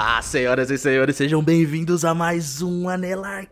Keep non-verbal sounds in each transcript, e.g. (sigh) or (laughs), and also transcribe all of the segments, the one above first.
Olá, senhoras e senhores, sejam bem-vindos a mais um Anelarcast.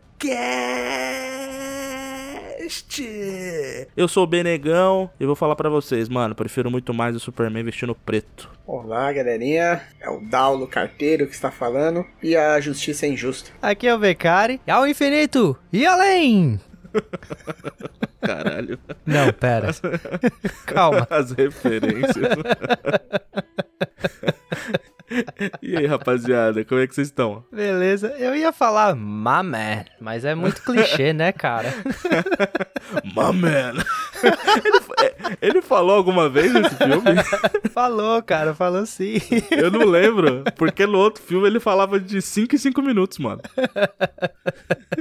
Eu sou o Benegão e vou falar pra vocês, mano, prefiro muito mais o Superman vestindo preto. Olá, galerinha. É o Daulo Carteiro que está falando e a justiça é injusta. Aqui é o Becari, ao infinito e além! (laughs) Caralho. Não, pera. (laughs) Calma. As referências. (laughs) (laughs) e aí, rapaziada, como é que vocês estão? Beleza, eu ia falar my man, mas é muito clichê, né, cara? (laughs) My man. Ele, é, ele falou alguma vez nesse filme? (laughs) Falou, cara, falou sim. Eu não lembro, porque no outro filme ele falava de 5 em 5 minutos, mano.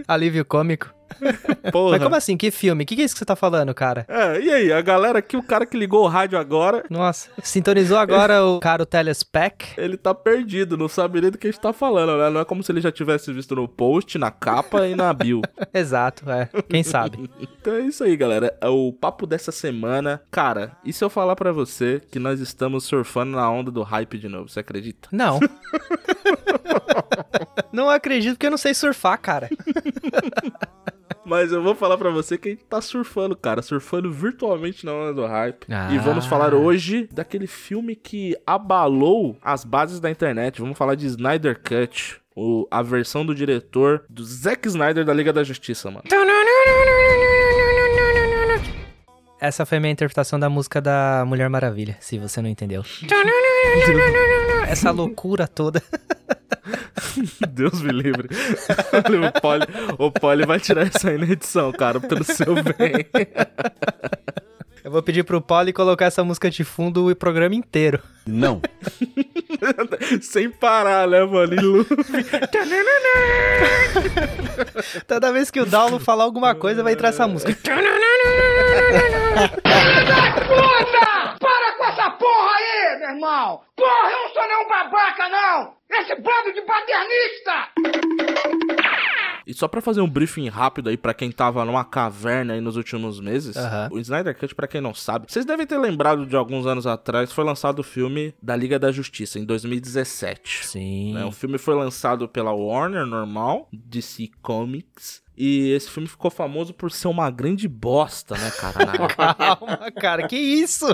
Alívio cômico. Porra. Mas como assim? Que filme? O que, que é isso que você tá falando, cara? É, e aí, a galera aqui, o cara que ligou o rádio agora, Nossa, sintonizou agora o cara o Telespec? ele tá perdido, não sabe nem do que a gente tá falando, né? Não é como se ele já tivesse visto no post, na capa e na bio. (laughs) Exato, é. Quem sabe? (laughs) Então é isso aí, galera. É o papo dessa semana. Cara, e se eu falar pra você que nós estamos surfando na onda do hype de novo, você acredita? Não. (laughs) Não acredito porque eu não sei surfar, cara. Mas eu vou falar pra você que a gente tá surfando, cara. Surfando virtualmente na onda do hype. Ah. E vamos falar hoje daquele filme que abalou as bases da internet. Vamos falar de Snyder Cut. O, a versão do diretor do Zack Snyder da Liga da Justiça, mano. Essa foi a minha interpretação da música da Mulher Maravilha, se você não entendeu. (laughs) Essa loucura toda. (laughs) Deus me livre. o, Poli, o Poli vai tirar isso aí na edição, cara, pelo seu bem. Vou pedir pro Paulo colocar essa música de fundo o programa inteiro. Não. (laughs) Sem parar, né, mano? (laughs) Toda vez que o Daulo falar alguma coisa, vai entrar essa música. (laughs) Puta! Para com essa porra aí, meu irmão! Porra, eu não sou nenhum babaca, não! Esse bando de paternista! E só pra fazer um briefing rápido aí pra quem tava numa caverna aí nos últimos meses, Aham. o Snyder Cut, pra quem não sabe, vocês devem ter lembrado de alguns anos atrás, foi lançado o filme da Liga da Justiça, em 2017. Sim. né? O filme foi lançado pela Warner, normal, DC Comics. E esse filme ficou famoso por ser uma grande bosta, né, cara? (laughs) Calma, cara, que isso?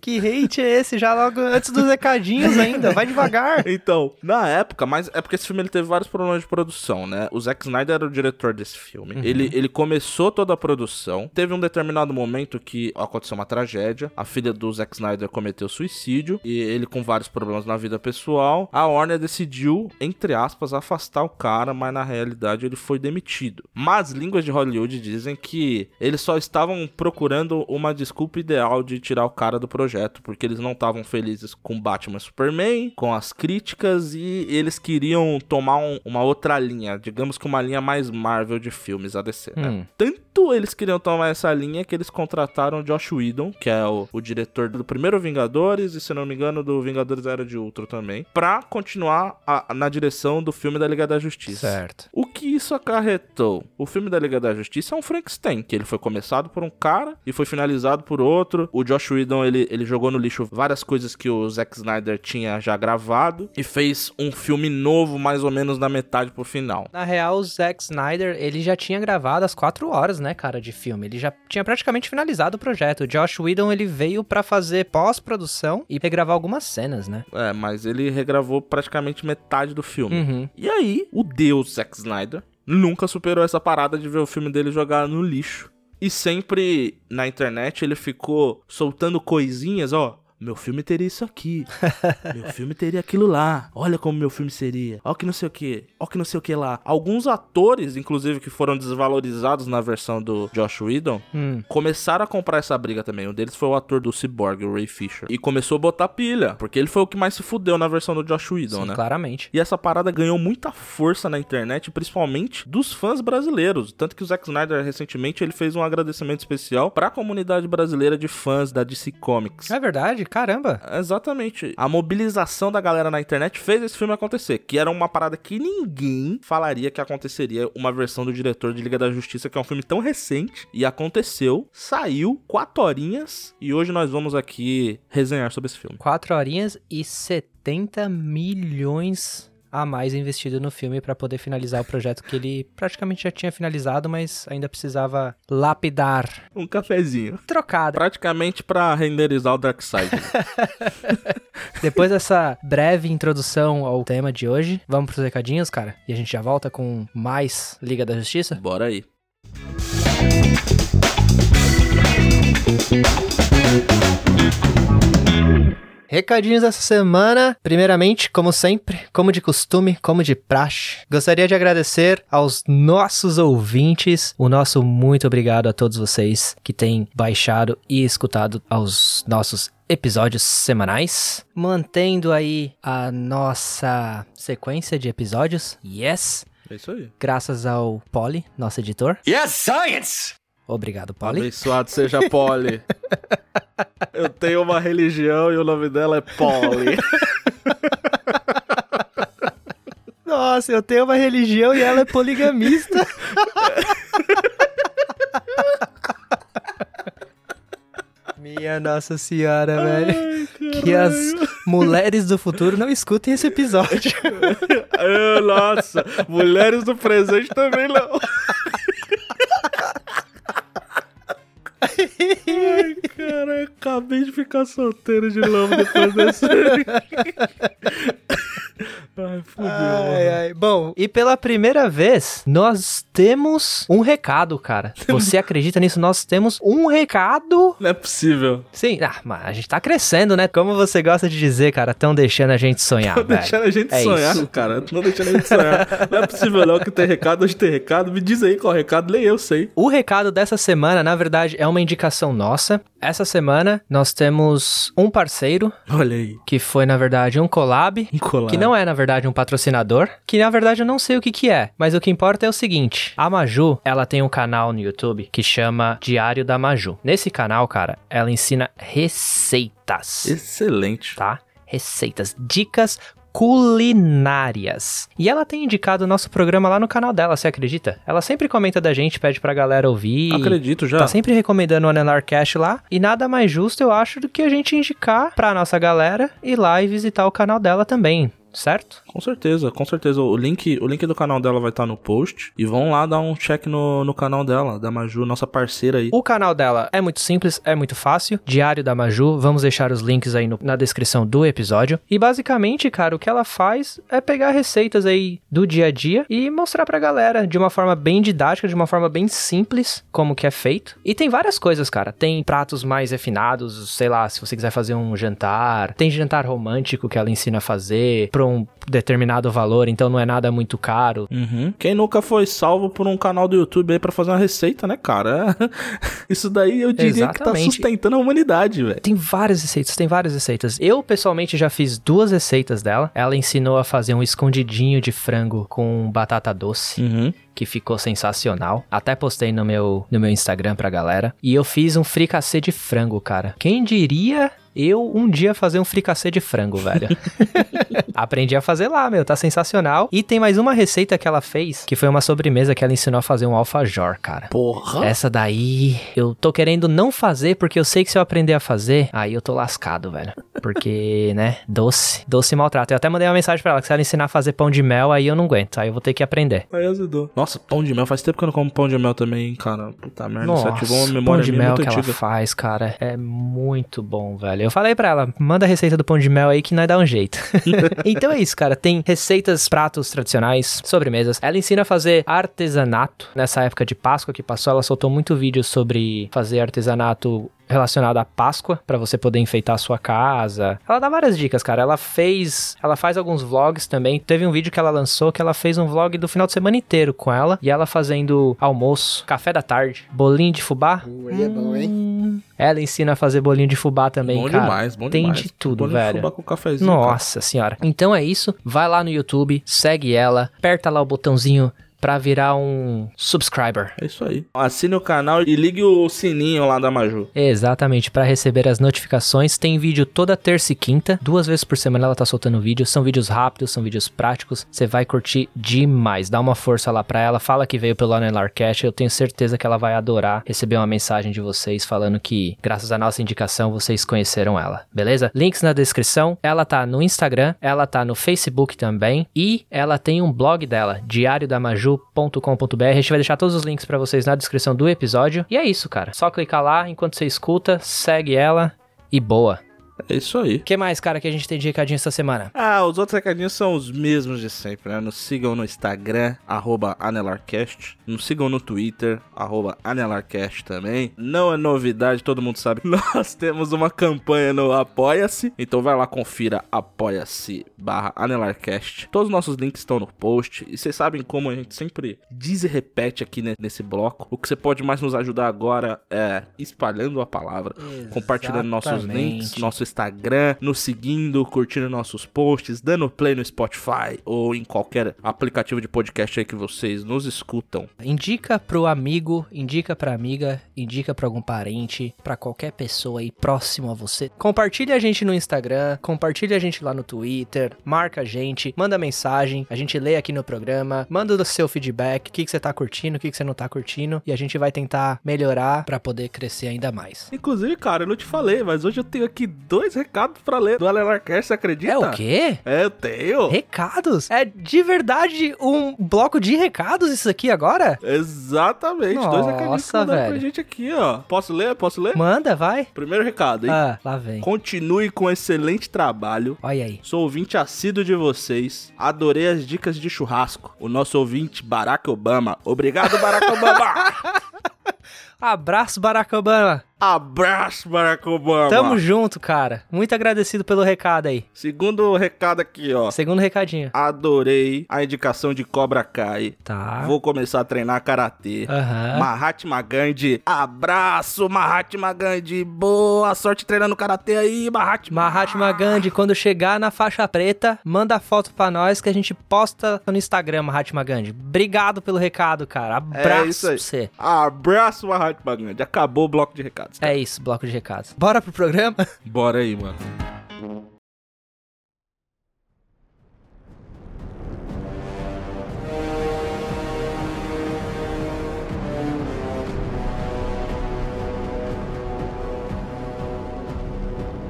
Que hate é esse? Já logo antes dos recadinhos ainda, vai devagar. Então, na época, mas é porque esse filme ele teve vários problemas de produção, né? O Zack Snyder era o diretor desse filme. Ele, ele começou toda a produção. Teve um determinado momento que aconteceu uma tragédia. A filha do Zack Snyder cometeu suicídio. E ele com vários problemas na vida pessoal. A Warner decidiu, entre aspas, afastar o cara, mas na realidade ele foi demitido. Mas línguas de Hollywood dizem que eles só estavam procurando uma desculpa ideal de tirar o cara do projeto, porque eles não estavam felizes com Batman e Superman, com as críticas e eles queriam tomar um- uma outra linha, digamos que uma linha mais Marvel de filmes a DC, né? Hum. Tanto eles queriam tomar essa linha que eles contrataram Josh Whedon, que é o, o diretor do primeiro Vingadores e, se não me engano, do Vingadores Era de Ultron também, pra continuar a- na direção do filme da Liga da Justiça. Certo. O que isso acarretou? O filme da Liga da Justiça é um Frankenstein, que ele foi começado por um cara e foi finalizado por outro. O Josh Whedon, ele, ele jogou no lixo várias coisas que o Zack Snyder tinha já gravado e fez um filme novo, mais ou menos na metade pro final. Na real, o Zack Snyder, ele já tinha gravado as quatro horas, né, cara, de filme. Ele já tinha praticamente finalizado o projeto. O Josh Whedon, ele veio pra fazer pós-produção e regravar algumas cenas, né? É, mas ele regravou praticamente metade do filme. Uhum. E aí, o deus Zack Snyder nunca superou essa parada de ver o filme dele jogar no lixo. E sempre na internet ele ficou soltando coisinhas, ó. Meu filme teria isso aqui. (laughs) meu filme teria aquilo lá. Olha como meu filme seria. Olha que não sei o que. Olha que não sei o que lá. Alguns atores, inclusive, que foram desvalorizados na versão do Josh Whedon, Hum. começaram a comprar essa briga também. Um deles foi o ator do Cyborg, o Ray Fisher. E começou a botar pilha, porque ele foi o que mais se fudeu na versão do Josh Whedon, Sim, né? claramente. E essa parada ganhou muita força na internet, principalmente dos fãs brasileiros. Tanto que o Zack Snyder, recentemente, ele fez um agradecimento especial pra comunidade brasileira de fãs da DC Comics. É verdade? Caramba. Exatamente. A mobilização da galera na internet fez esse filme acontecer, que era uma parada que ninguém falaria que aconteceria uma versão do diretor de Liga da Justiça, que é um filme tão recente, e aconteceu, saiu, quatro horinhas, e hoje nós vamos aqui resenhar sobre esse filme. 4 horinhas e 70 milhões a mais investido no filme pra poder finalizar o projeto que ele praticamente já tinha finalizado, mas ainda precisava lapidar. Um cafezinho. Trocada. Praticamente pra renderizar o Darkseid. (laughs) Depois dessa breve introdução ao tema de hoje, vamos pros recadinhos, cara? E a gente já volta com mais Liga da Justiça? Bora aí. Recadinhos dessa semana. Primeiramente, como sempre, como de costume, como de praxe, gostaria de agradecer aos nossos ouvintes. O nosso muito obrigado a todos vocês que têm baixado e escutado aos nossos episódios semanais, mantendo aí a nossa sequência de episódios. Yes! É isso aí. Graças ao Polly, nosso editor. Yes, science! Obrigado, Polly. Abençoado seja Polly. (laughs) (laughs) Eu tenho uma religião e o nome dela é Polly. (laughs) Nossa, eu tenho uma religião e ela é poligamista. (laughs) Minha Nossa Senhora, velho. Que as mulheres do futuro não escutem esse episódio. Nossa, mulheres do presente também não. Acabei de ficar solteiro de novo depois desse. (laughs) Ai, fudeu. Ai, ai. Bom, e pela primeira vez, nós temos um recado, cara. (laughs) Você acredita nisso? Nós temos um recado Não é possível. Sim, ah, mas a gente tá crescendo, né? Como você gosta de dizer, cara, tão deixando a gente sonhar, velho. deixando a gente É sonhar, isso. cara. Tô deixando a gente sonhar. Não é possível não que tem recado, hoje tem recado. Me diz aí qual é recado, nem eu sei. O recado dessa semana, na verdade, é uma indicação nossa. Essa semana nós temos um parceiro, Olha aí. que foi, na verdade, um collab. Um colar. Que não é, na verdade, um patrocinador. Que, na verdade, eu não sei o que que é. Mas o que importa é o seguinte. A Maju, ela tem um canal no YouTube que chama Diário da Maju. Nesse canal, cara, ela ensina receitas Excelente. tá? Receitas, dicas culinárias. E ela tem indicado o nosso programa lá no canal dela, você acredita? Ela sempre comenta da gente, pede pra galera ouvir. Acredito já. Tá sempre recomendando o Anelarcast lá. E nada mais justo, eu acho, do que a gente indicar pra nossa galera ir lá e visitar o canal dela também. Certo? Com certeza, com certeza. O link, o link do canal dela vai estar no post. E vão lá dar um check no, no canal dela, da Maju, nossa parceira aí. O canal dela é muito simples, é muito fácil. Diário da Maju, vamos deixar os links aí no- na descrição do episódio. E basicamente, cara, o que ela faz é pegar receitas aí do dia a dia e mostrar pra galera de uma forma bem didática, de uma forma bem simples, como que é feito. E tem várias coisas, cara. Tem pratos mais refinados, sei lá, se você quiser fazer um jantar. Tem jantar romântico que ela ensina a fazer pra um determinado valor, então não é nada muito caro. Uhum. Quem nunca foi salvo por um canal do YouTube aí pra fazer uma receita, né, cara? (laughs) Isso daí eu diria que tá Exatamente. sustentando a humanidade, velho. Tem várias receitas, tem várias receitas. Eu, pessoalmente, já fiz duas receitas dela. Ela ensinou a fazer um escondidinho de frango com batata doce, Uhum. que ficou sensacional. Até postei no meu, no meu Instagram pra galera. E eu fiz um fricassê de frango, cara. Quem diria eu um dia fazer um fricassê de frango, velho? (laughs) Aprendi a fazer lá, meu, tá sensacional. E tem mais uma receita que ela fez, que foi uma sobremesa que ela ensinou a fazer um alfajor, cara. Porra. Essa daí eu tô querendo não fazer porque eu sei que se eu aprender a fazer, aí eu tô lascado, velho. Porque, (laughs) né, doce, doce maltrato. Eu até mandei uma mensagem pra ela que se ela ensinar a fazer pão de mel, aí eu não aguento, aí eu vou ter que aprender. Aí azedou. Nossa, pão de mel. Faz tempo que eu não como pão de mel também, cara. Puta merda. Isso ativou uma Nossa, memória pão de minha mel muito que ela antiga. faz, cara, é muito bom, velho. Eu falei pra ela, manda a receita do pão de mel aí que nós dá um jeito. (laughs) Então é isso, cara. Tem receitas, pratos tradicionais, sobremesas. Ela ensina a fazer artesanato. Nessa época de Páscoa que passou, ela soltou muito vídeo sobre fazer artesanato relacionado à Páscoa para você poder enfeitar a sua casa. Ela dá várias dicas, cara. Ela fez, ela faz alguns vlogs também. Teve um vídeo que ela lançou que ela fez um vlog do final de semana inteiro com ela e ela fazendo almoço, café da tarde, bolinho de fubá. Uh, aí é bom, hein? Hum, Ela ensina a fazer bolinho de fubá também, bom cara. demais, bom Tem demais. de tudo, Bolinho de velho. fubá com cafezinho, cara. Nossa senhora. Então é isso. Vai lá no YouTube, segue ela, aperta lá o botãozinho pra virar um subscriber. É isso aí. Assine o canal e ligue o sininho lá da Maju. Exatamente, para receber as notificações. Tem vídeo toda terça e quinta, duas vezes por semana ela tá soltando vídeo. São vídeos rápidos, são vídeos práticos. Você vai curtir demais. Dá uma força lá pra ela, fala que veio pelo Anelarcast. Eu tenho certeza que ela vai adorar receber uma mensagem de vocês falando que, graças à nossa indicação, vocês conheceram ela. Beleza? Links na descrição. Ela tá no Instagram, ela tá no Facebook também e ela tem um blog dela, diariodamaju.com.br. A gente vai deixar todos os links pra vocês na descrição do episódio. E é isso, cara. Só clicar lá enquanto você escuta, segue ela e boa. É isso aí. O que mais, cara, que a gente tem de recadinho essa semana? Ah, os outros recadinhos são os mesmos de sempre, né? Nos sigam no Instagram, arroba AnelarCast. Nos sigam no Twitter, arroba AnelarCast também. Não é novidade, todo mundo sabe. (laughs) Nós temos uma campanha no Apoia-se. Então vai lá, confira apoia-se barra AnelarCast. Todos os nossos links estão no post. E vocês sabem como a gente sempre diz e repete aqui ne- nesse bloco. O que você pode mais nos ajudar agora é espalhando a palavra, compartilhando nossos Exatamente. links, nosso Instagram, nos seguindo, curtindo nossos posts, dando play no Spotify ou em qualquer aplicativo de podcast aí que vocês nos escutam. Indica pro amigo, indica pra amiga, indica pra algum parente, pra qualquer pessoa aí próximo a você. Compartilha a gente no Instagram, compartilha a gente lá no Twitter, marca a gente, manda mensagem, a gente lê aqui no programa, manda o seu feedback, o que, que você tá curtindo, o que, que você não tá curtindo, e a gente vai tentar melhorar pra poder crescer ainda mais. Inclusive, cara, eu não te falei, mas hoje eu tenho aqui dois recados pra ler do Alelarcast, você acredita? É o quê? É, eu tenho. Recados? É de verdade um bloco de recados isso aqui agora? Exatamente, dois recadinhos que Nossa, mandaram pra gente aqui, ó. Posso ler? Posso ler? Manda, vai. Primeiro recado, hein? Ah, lá vem. Continue com excelente trabalho. Olha aí. Sou ouvinte assíduo de vocês. Adorei as dicas de churrasco. O nosso ouvinte, Barack Obama. Obrigado, Barack Obama. (laughs) Abraço, Barack Obama. Abraço, Barack Obama. Tamo junto, cara. Muito agradecido pelo recado aí. Segundo recado aqui, ó. Segundo recadinho. Adorei a indicação de Cobra Kai. Tá. Vou começar a treinar karatê. Aham. Mahatma Gandhi. Abraço, Mahatma Gandhi. Boa sorte treinando karatê aí, Mahatma. Mahatma Gandhi, quando chegar na faixa preta, manda foto pra nós que a gente posta no Instagram, Mahatma Gandhi. Obrigado pelo recado, cara. Abraço É isso aí. pra você. Abraço, Mahatma Gandhi. Acabou o bloco de recados. É isso, bloco de recados. Bora pro programa? (laughs) Bora aí, mano.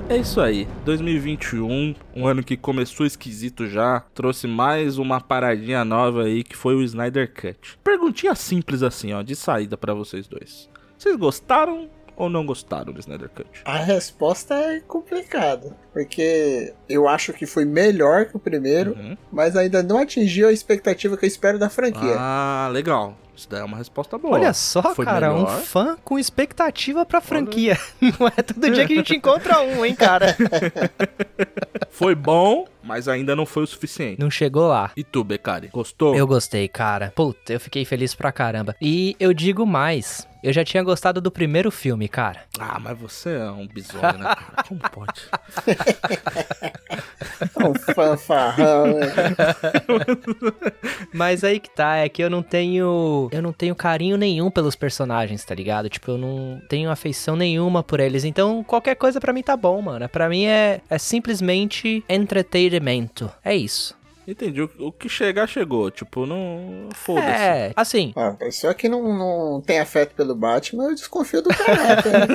É isso aí, 2021, um ano que começou esquisito já, trouxe mais uma paradinha nova aí que foi o Snyder Cut. Perguntinha simples assim, ó, de saída pra vocês dois. Vocês gostaram ou não gostaram do Snyder Cut? A resposta é complicada, porque eu acho que foi melhor que o primeiro, Uhum. mas ainda não atingiu a expectativa que eu espero da franquia. Ah, legal. Isso daí é uma resposta boa. Olha só, Foi cara, um melhor. fã com expectativa pra franquia. (laughs) Não é todo dia que a gente encontra um, hein, cara? (laughs) Foi bom, mas ainda não foi o suficiente. Não chegou lá. E tu, Becari, gostou? Eu gostei, cara. Puta, eu fiquei feliz pra caramba. E eu digo mais. Eu já tinha gostado do primeiro filme, cara. Ah, mas você é um bisonho, né, cara? Como pode? Um fanfarrão, né? (laughs) Mas aí que tá, é que eu não tenho. Eu não tenho carinho nenhum pelos personagens, tá ligado? Tipo, eu não tenho afeição nenhuma por eles. Então, qualquer coisa pra mim tá bom, mano. Pra mim é, é simplesmente entretenimento. É isso. Entendi. O, o que chegar, chegou. Tipo, não. Foda-se. É, assim. Ah, a pessoa que não, não tem afeto pelo Batman, eu desconfio do caráter, né?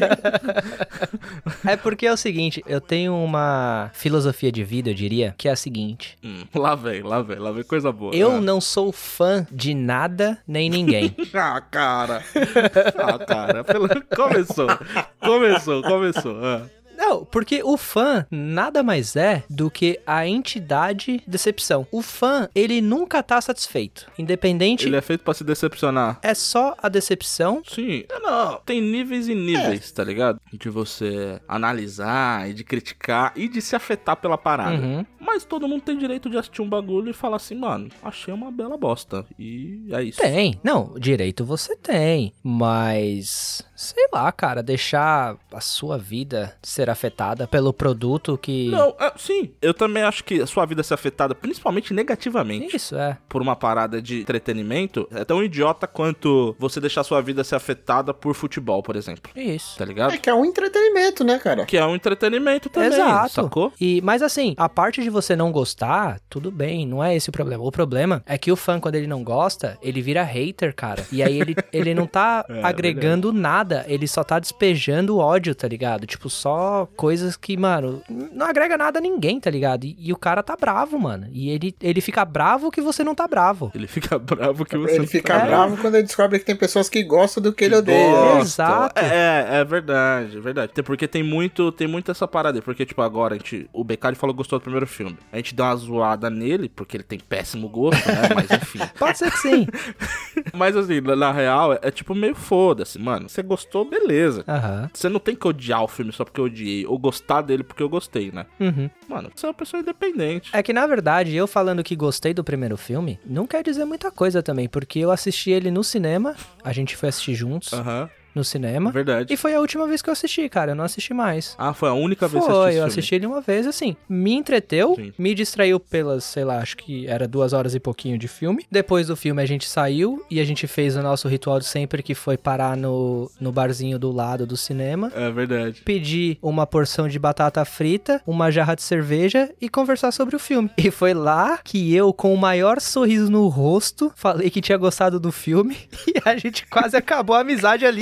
(laughs) É porque é o seguinte, eu tenho uma filosofia de vida, eu diria, que é a seguinte. Hum, lá vem, lá vem, lá vem coisa boa. Eu Ah. não sou fã de nada nem ninguém. (laughs) Ah, cara. Ah, cara. Pelo... Começou. Começou, começou. Ah. Não, Não, porque o fã nada mais é do que a entidade decepção. O fã, ele nunca tá satisfeito. Independente, Ele é feito pra se decepcionar. é só a decepção. Sim, é, não, tem níveis e níveis, tá ligado? De você analisar e de criticar e de se afetar pela parada. Uhum. Mas todo mundo tem direito de assistir um bagulho e falar assim, mano, achei uma bela bosta. E é isso. Tem. Não, direito você tem. Mas, sei lá, cara, deixar a sua vida ser afetada pelo produto que. Não, é, sim, eu também acho que a sua vida ser afetada, principalmente negativamente, Isso, é. por uma parada de entretenimento, é tão idiota quanto você deixar sua vida ser afetada por futebol, por exemplo. Isso. Tá ligado? É que é um entretenimento, né, cara? Que é um entretenimento também, Exato. sacou? E, mas assim, a parte de você não gostar, tudo bem, não é esse o problema. O problema é que o fã, quando ele não gosta, ele vira hater, cara. E aí ele, ele não tá (laughs) É, agregando nada, ele só tá despejando ódio, tá ligado? Tipo, só coisas que, mano, não agrega nada a ninguém, tá ligado? E, e o cara tá bravo, mano. E ele, ele fica bravo que você não tá bravo. Ele fica bravo que você Ele não fica tá- bravo quando ele descobre que tem pessoas que gostam do que ele odeia. Gosta. Exato. É, é verdade, é verdade. Até porque tem muito, tem muito essa parada aí. Porque, tipo, agora a gente. O Beccari falou que gostou do primeiro filme. A gente deu uma zoada nele, porque ele tem péssimo gosto, né? Mas enfim. (laughs) Pode ser que sim. (laughs) Mas assim, na, na real, é, é tipo meio foda-se, mano. Você gostou, beleza. Aham. Você não tem que odiar o filme só porque eu odiei, ou gostar dele porque eu gostei, né? Uhum. Mano, você é uma pessoa independente. É que, na verdade, eu falando que gostei do primeiro filme, não quer dizer muita coisa também, porque eu assisti ele no cinema, a gente foi assistir juntos Aham, no cinema, verdade. e foi a última vez que eu assisti, cara, eu não assisti mais. Ah, foi a única vez que Foi, você eu assistiu. assisti ele uma vez, assim, me entreteu, Sim. me distraiu pelas, sei lá, acho que era duas horas e pouquinho de filme. Depois do filme a gente saiu e a gente fez o nosso ritual de sempre, que foi parar no, no barzinho do lado do cinema. É verdade. Pedir uma porção de batata frita, uma jarra de cerveja e conversar sobre o filme. E foi lá que eu, com o maior sorriso no rosto, falei que tinha gostado do filme (laughs) e a gente quase acabou a amizade ali.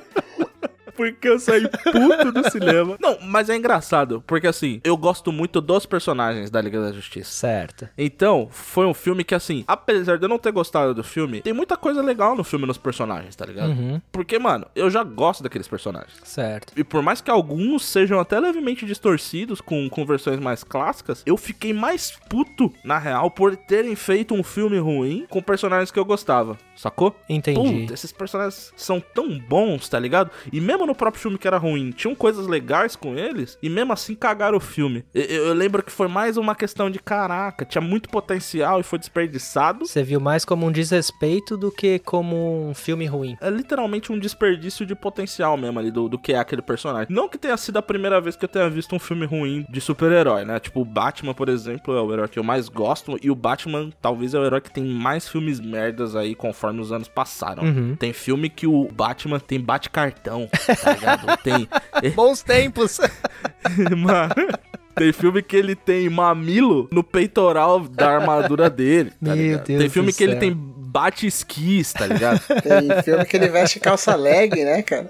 Porque eu saí puto do cinema. Não, mas é engraçado, porque assim, eu gosto muito dos personagens da Liga da Justiça. Certo. Então, foi um filme que, assim, apesar de eu não ter gostado do filme, tem muita coisa legal no filme nos personagens, tá ligado? Uhum, Porque, mano, eu já gosto daqueles personagens. certo. E por mais que alguns sejam até levemente distorcidos com, com versões mais clássicas, eu fiquei mais puto, na real, por terem feito um filme ruim com personagens que eu gostava, sacou? Entendi. Puta, esses personagens são tão bons, tá ligado? E mesmo no próprio filme que era ruim, tinham coisas legais com eles, e mesmo assim cagaram o filme. Eu, eu- eu lembro que foi mais uma questão de caraca, tinha muito potencial e foi desperdiçado. Você viu mais como um desrespeito do que como um filme ruim. É literalmente um desperdício de potencial mesmo ali do, do que é aquele personagem. Não que tenha sido a primeira vez que eu tenha visto um filme ruim de super-herói, né? Tipo, o Batman, por exemplo, é o herói que eu mais gosto. E o Batman talvez é o herói que tem mais filmes merdas aí conforme os anos passaram. Uhum. Tem filme que o Batman tem bate-cartão, (laughs) tá ligado? tem. (laughs) Bons tempos. (laughs) Mano. Tem filme que ele tem mamilo no peitoral da armadura dele. Tá Meu ligado? Deus tem filme do que ele céu. Tem bate-esquis, tá ligado? (laughs) Tem filme que ele veste calça leg, né, cara?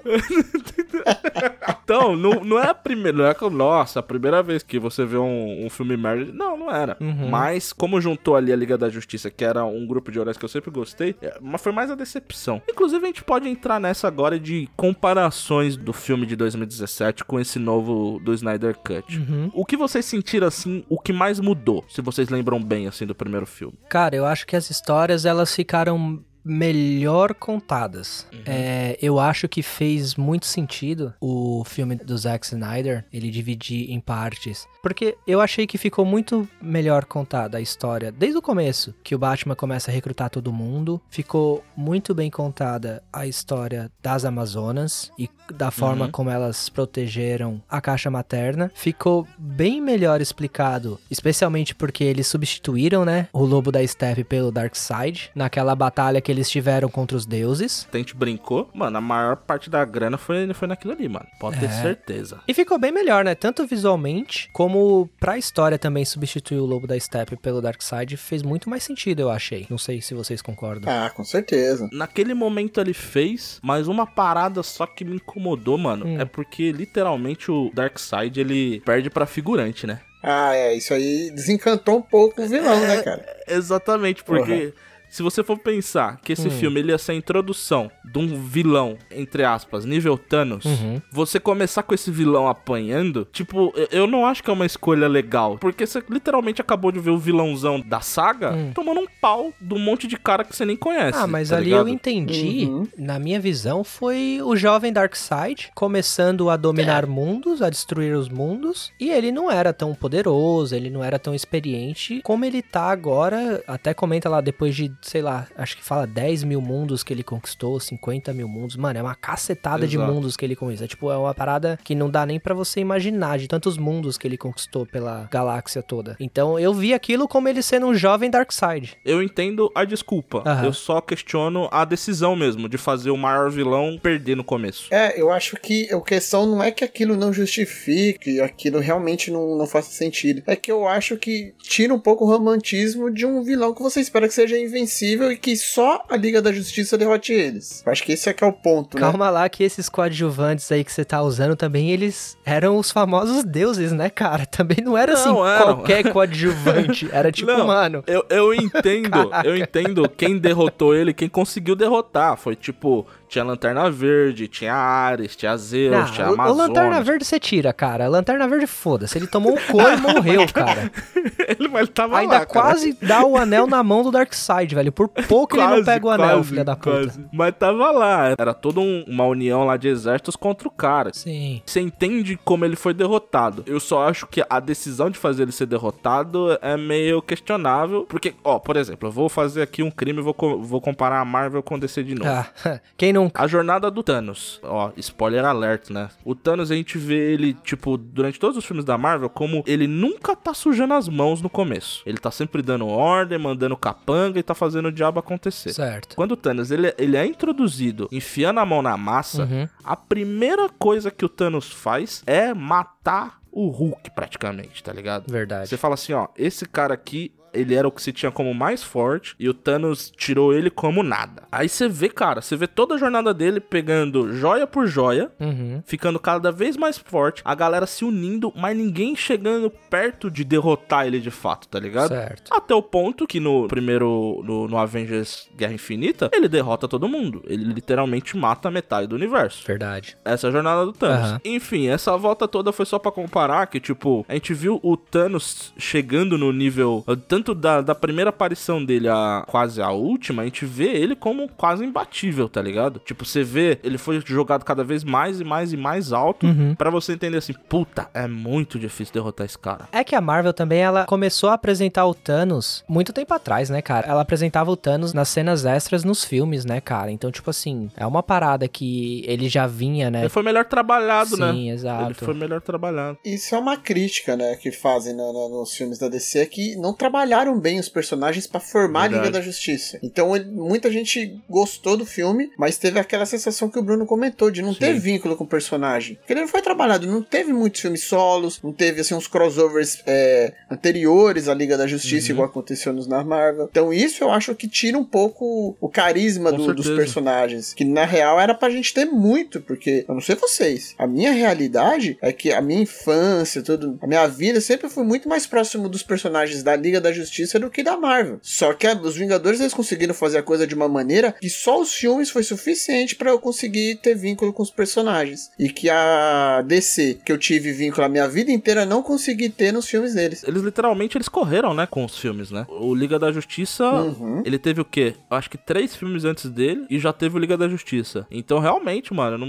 Então, não, não é a primeira, não é que, nossa, a primeira vez que você vê um, um filme merda. Não, não era. Uhum. Mas, como juntou ali a Liga da Justiça, que era um grupo de heróis que eu sempre gostei, é, mas foi mais a decepção. Inclusive, a gente pode entrar nessa agora de comparações do filme de 2017 com esse novo do Snyder Cut. Uhum. O que vocês sentiram, assim, o que mais mudou, se vocês lembram bem, assim, do primeiro filme? Cara, eu acho que as histórias elas ficaram melhor contadas. É, eu acho que fez muito sentido o filme do Zack Snyder ele dividir em partes, porque eu achei que ficou muito melhor contada a história desde o começo, que o Batman começa a recrutar todo mundo, ficou muito bem contada a história das Amazonas e da forma Uhum. como elas protegeram a caixa materna, ficou bem melhor explicado, especialmente porque eles substituíram, né, o Lobo da Steppe pelo Darkseid naquela batalha que eles tiveram contra os deuses. A gente brincou, mano, a maior parte da grana foi, foi naquilo ali, mano. Pode ter É. certeza. E ficou bem melhor, né? Tanto visualmente, como pra história também substituir o Lobo da Steppe pelo Darkseid fez muito mais sentido, eu achei. Não sei se vocês concordam. Ah, com certeza. Naquele momento ele fez, mas uma parada só que me incomodou, mano, Hum. é porque literalmente o Darkseid ele perde pra figurante, né? Ah, é, isso aí desencantou um pouco o vilão, né, cara? Exatamente, porque Se você for pensar que esse Hum. filme ele ia ser a introdução de um vilão, entre aspas, nível Thanos, Uhum. você começar com esse vilão apanhando, tipo, eu- não acho que é uma escolha legal. Porque você literalmente acabou de ver o vilãozão da saga Hum. tomando um pau de um monte de cara que você nem conhece. Ah, mas tá ali ligado? eu entendi, Uhum. na minha visão, foi o jovem Darkseid começando a É. dominar mundos, a destruir os mundos, e ele não era tão poderoso, ele não era tão experiente como ele tá agora, até comenta lá depois de, sei lá, acho que fala 10 mil mundos que ele conquistou, 50 mil mundos, mano, é uma cacetada de Exato. mundos que ele conquista, tipo, é uma parada que não dá nem pra você imaginar, de tantos mundos que ele conquistou pela galáxia toda. Então eu vi aquilo como ele sendo um jovem Darkseid. Eu entendo a desculpa. Eu só questiono a decisão mesmo de fazer o maior vilão perder no começo. É, eu acho que a questão não é que aquilo não justifique, aquilo realmente não, não faça sentido. É que eu acho que tira um pouco o romantismo de um vilão que você espera que seja invencível e que só a Liga da Justiça derrote eles. Eu acho que esse é que é o ponto, né? Calma lá que esses coadjuvantes aí que você tá usando também, eles eram os famosos deuses, né, cara? (laughs) Também não era assim Não, eram. qualquer coadjuvante. Era (laughs) tipo, Não, mano. Eu, eu entendo, (laughs) eu entendo quem derrotou ele, quem conseguiu derrotar. Foi tipo, tinha Lanterna Verde, tinha Ares, tinha Zeus, Não, tinha o, o Amazonas. Lanterna Verde você tira, cara. A Lanterna Verde, foda-se. Ele tomou um couro e morreu, (laughs) cara. (laughs) ele, mas ele tava Ainda lá, cara. quase dá o anel na mão do Darkseid, velho. Por pouco ele não Quase, pega o anel, quase, filha da puta. quase. Mas tava lá. Era toda um- uma união lá de exércitos contra o cara. Sim. Você entende como ele foi derrotado. Eu só acho que a decisão de fazer ele ser derrotado é meio questionável. Porque, ó, por exemplo, eu vou fazer aqui um crime e vou, co- vou comparar a Marvel com DC de novo. Ah, (laughs) quem A jornada do Thanos. Ó, spoiler alert, né? O Thanos, a gente vê ele, tipo, durante todos os filmes da Marvel, como ele nunca tá sujando as mãos no começo. Ele tá sempre dando ordem, mandando capanga e tá fazendo o diabo acontecer. Certo. Quando o Thanos ele, ele é introduzido enfiando a mão na massa, Uhum. a primeira coisa que o Thanos faz é matar o Hulk, praticamente, tá ligado? Verdade. Você fala assim, ó, esse cara aqui, ele era o que se tinha como mais forte e o Thanos tirou ele como nada. Aí você vê, cara, você vê toda a jornada dele pegando joia por joia, Uhum. ficando cada vez mais forte, a galera se unindo, mas ninguém chegando perto de derrotar ele de fato, tá ligado? Certo. Até o ponto que no primeiro, no, no Avengers Guerra Infinita, ele derrota todo mundo. Ele literalmente mata metade do universo. Verdade. Essa é a jornada do Thanos. Aham. Enfim, essa volta toda foi só pra comparar que, tipo, a gente viu o Thanos chegando no nível. Tanto da, da primeira aparição dele a quase a última, a gente vê ele como quase imbatível, tá ligado? Tipo, você vê, ele foi jogado cada vez mais e mais e mais alto Uhum. pra você entender assim, puta, é muito difícil derrotar esse cara. É que a Marvel também, ela começou a apresentar o Thanos muito tempo atrás, né, cara? Ela apresentava o Thanos nas cenas extras nos filmes, né, cara? Então, tipo assim, é uma parada que ele já vinha, né? Ele foi melhor trabalhado, né? Sim, exato. Ele foi melhor trabalhado. Isso é uma crítica, né, que fazem no- no- nos filmes da DC, é que não trabalharam bem os personagens pra formar a Liga Verdade. da Justiça. Então ele- muita gente gostou do filme, mas teve aquela sensação que o Bruno comentou de não Sim. ter vínculo com o personagem. Porque ele não foi trabalhado, não teve muitos filmes solos, não teve assim uns crossovers é, anteriores à Liga da Justiça, Uhum. igual aconteceu nos na Marvel. Então isso eu acho que tira um pouco o carisma do- dos personagens, que na real era pra gente ter muito, porque eu não sei vocês, a minha realidade é que a minha infância, tudo, a minha vida sempre foi muito mais próximo dos personagens da Liga da Justiça do que da Marvel. Só que a- os Vingadores eles conseguiram fazer a coisa de uma maneira que só os filmes foi suficiente pra eu conseguir ter vínculo com os personagens. E que a DC, que eu tive vínculo a minha vida inteira, não consegui ter nos filmes deles. Eles literalmente eles correram, né, com os filmes, né? O Liga da Justiça, Uhum. ele teve o quê? Acho que três filmes antes dele e já teve o Liga da Justiça. Então, realmente, mano, não,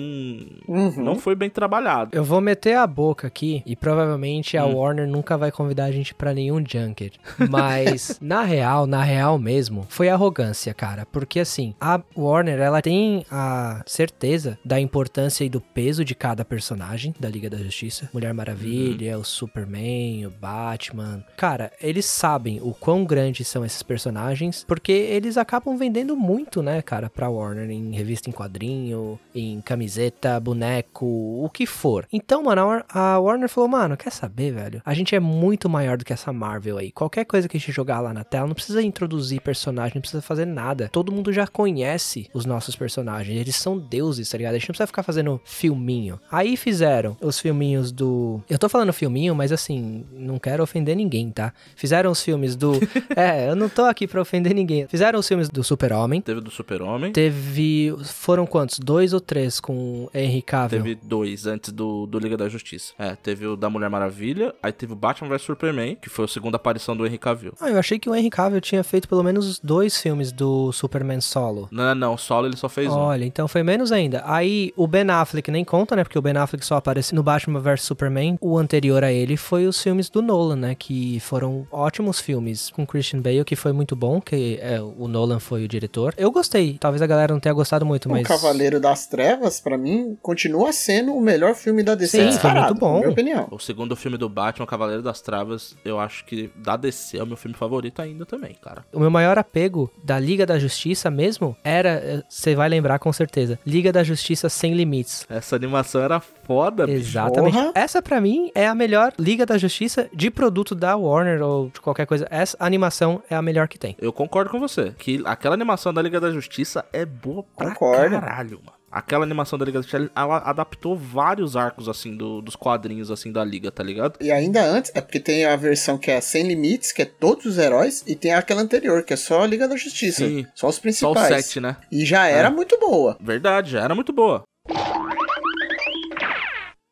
Uhum. não foi bem trabalhado. Eu vou meter a boca aqui e provavelmente a Hum. Warner nunca vai convidar a gente pra nenhum junket. Mas (laughs) na real, na real mesmo, foi arrogância, cara. Porque assim, a Warner, ela tem a certeza da importância e do peso de cada personagem da Liga da Justiça. Mulher Maravilha, o Superman, o Batman. Cara, eles sabem o quão grandes são esses personagens, porque eles acabam vendendo muito, né, cara, pra Warner em revista em quadrinho, em camiseta, boneco, o que for. Então, mano, a Warner falou, mano, quer saber, velho? A gente é muito maior do que essa Marvel aí. Qualquer coisa que que a gente jogar lá na tela, não precisa introduzir personagem, não precisa fazer nada. Todo mundo já conhece os nossos personagens, eles são deuses, tá ligado? A gente não precisa ficar fazendo filminho. Aí fizeram os filminhos do. Eu tô falando filminho, mas assim, não quero ofender ninguém, tá? Fizeram os filmes do. (laughs) é, eu não tô aqui pra ofender ninguém. Fizeram os filmes do Super-Homem. Teve do Super-Homem. Teve. Foram quantos? Dois ou três com Henry Cavill? Teve dois antes do, do Liga da Justiça. É, teve o da Mulher Maravilha, aí teve o Batman vs Superman, que foi a segunda aparição do Henry Cavill. Ah, eu achei que o Henry Cavill tinha feito pelo menos dois filmes do Superman solo. Não, não, solo ele só fez um. Olha, então foi menos ainda. Aí o Ben Affleck nem conta, né? Porque o Ben Affleck só aparece no Batman vs Superman. O anterior a ele foi os filmes do Nolan, né? Que foram ótimos filmes com Christian Bale, que foi muito bom, que é, o Nolan foi o diretor. Eu gostei. Talvez a galera não tenha gostado muito, mas. O Cavaleiro das Trevas, pra mim, continua sendo o melhor filme da DC. Sim, foi muito bom. Na minha opinião. O segundo filme do Batman, Cavaleiro das Travas, eu acho que da DC é o meu filme favorito ainda também, cara. O meu maior apego da Liga da Justiça mesmo era, eh, você vai lembrar com certeza, Liga da Justiça Sem Limites. Essa animação era foda. Exatamente. Porra. Essa pra mim é a melhor Liga da Justiça de produto da Warner ou de qualquer coisa. Essa animação é a melhor que tem. Eu concordo com você, que aquela animação da Liga da Justiça é boa pra Concordo. caralho, mano. Aquela animação da Liga da Justiça, ela adaptou vários arcos, assim, do- dos quadrinhos, assim, da Liga, tá ligado? E ainda antes, é porque tem a versão que é Sem Limites, que é todos os heróis, e tem aquela anterior, que é só a Liga da Justiça. Sim. Só os Só o principais. 7, né? E já era É. muito boa. Verdade, já era muito boa.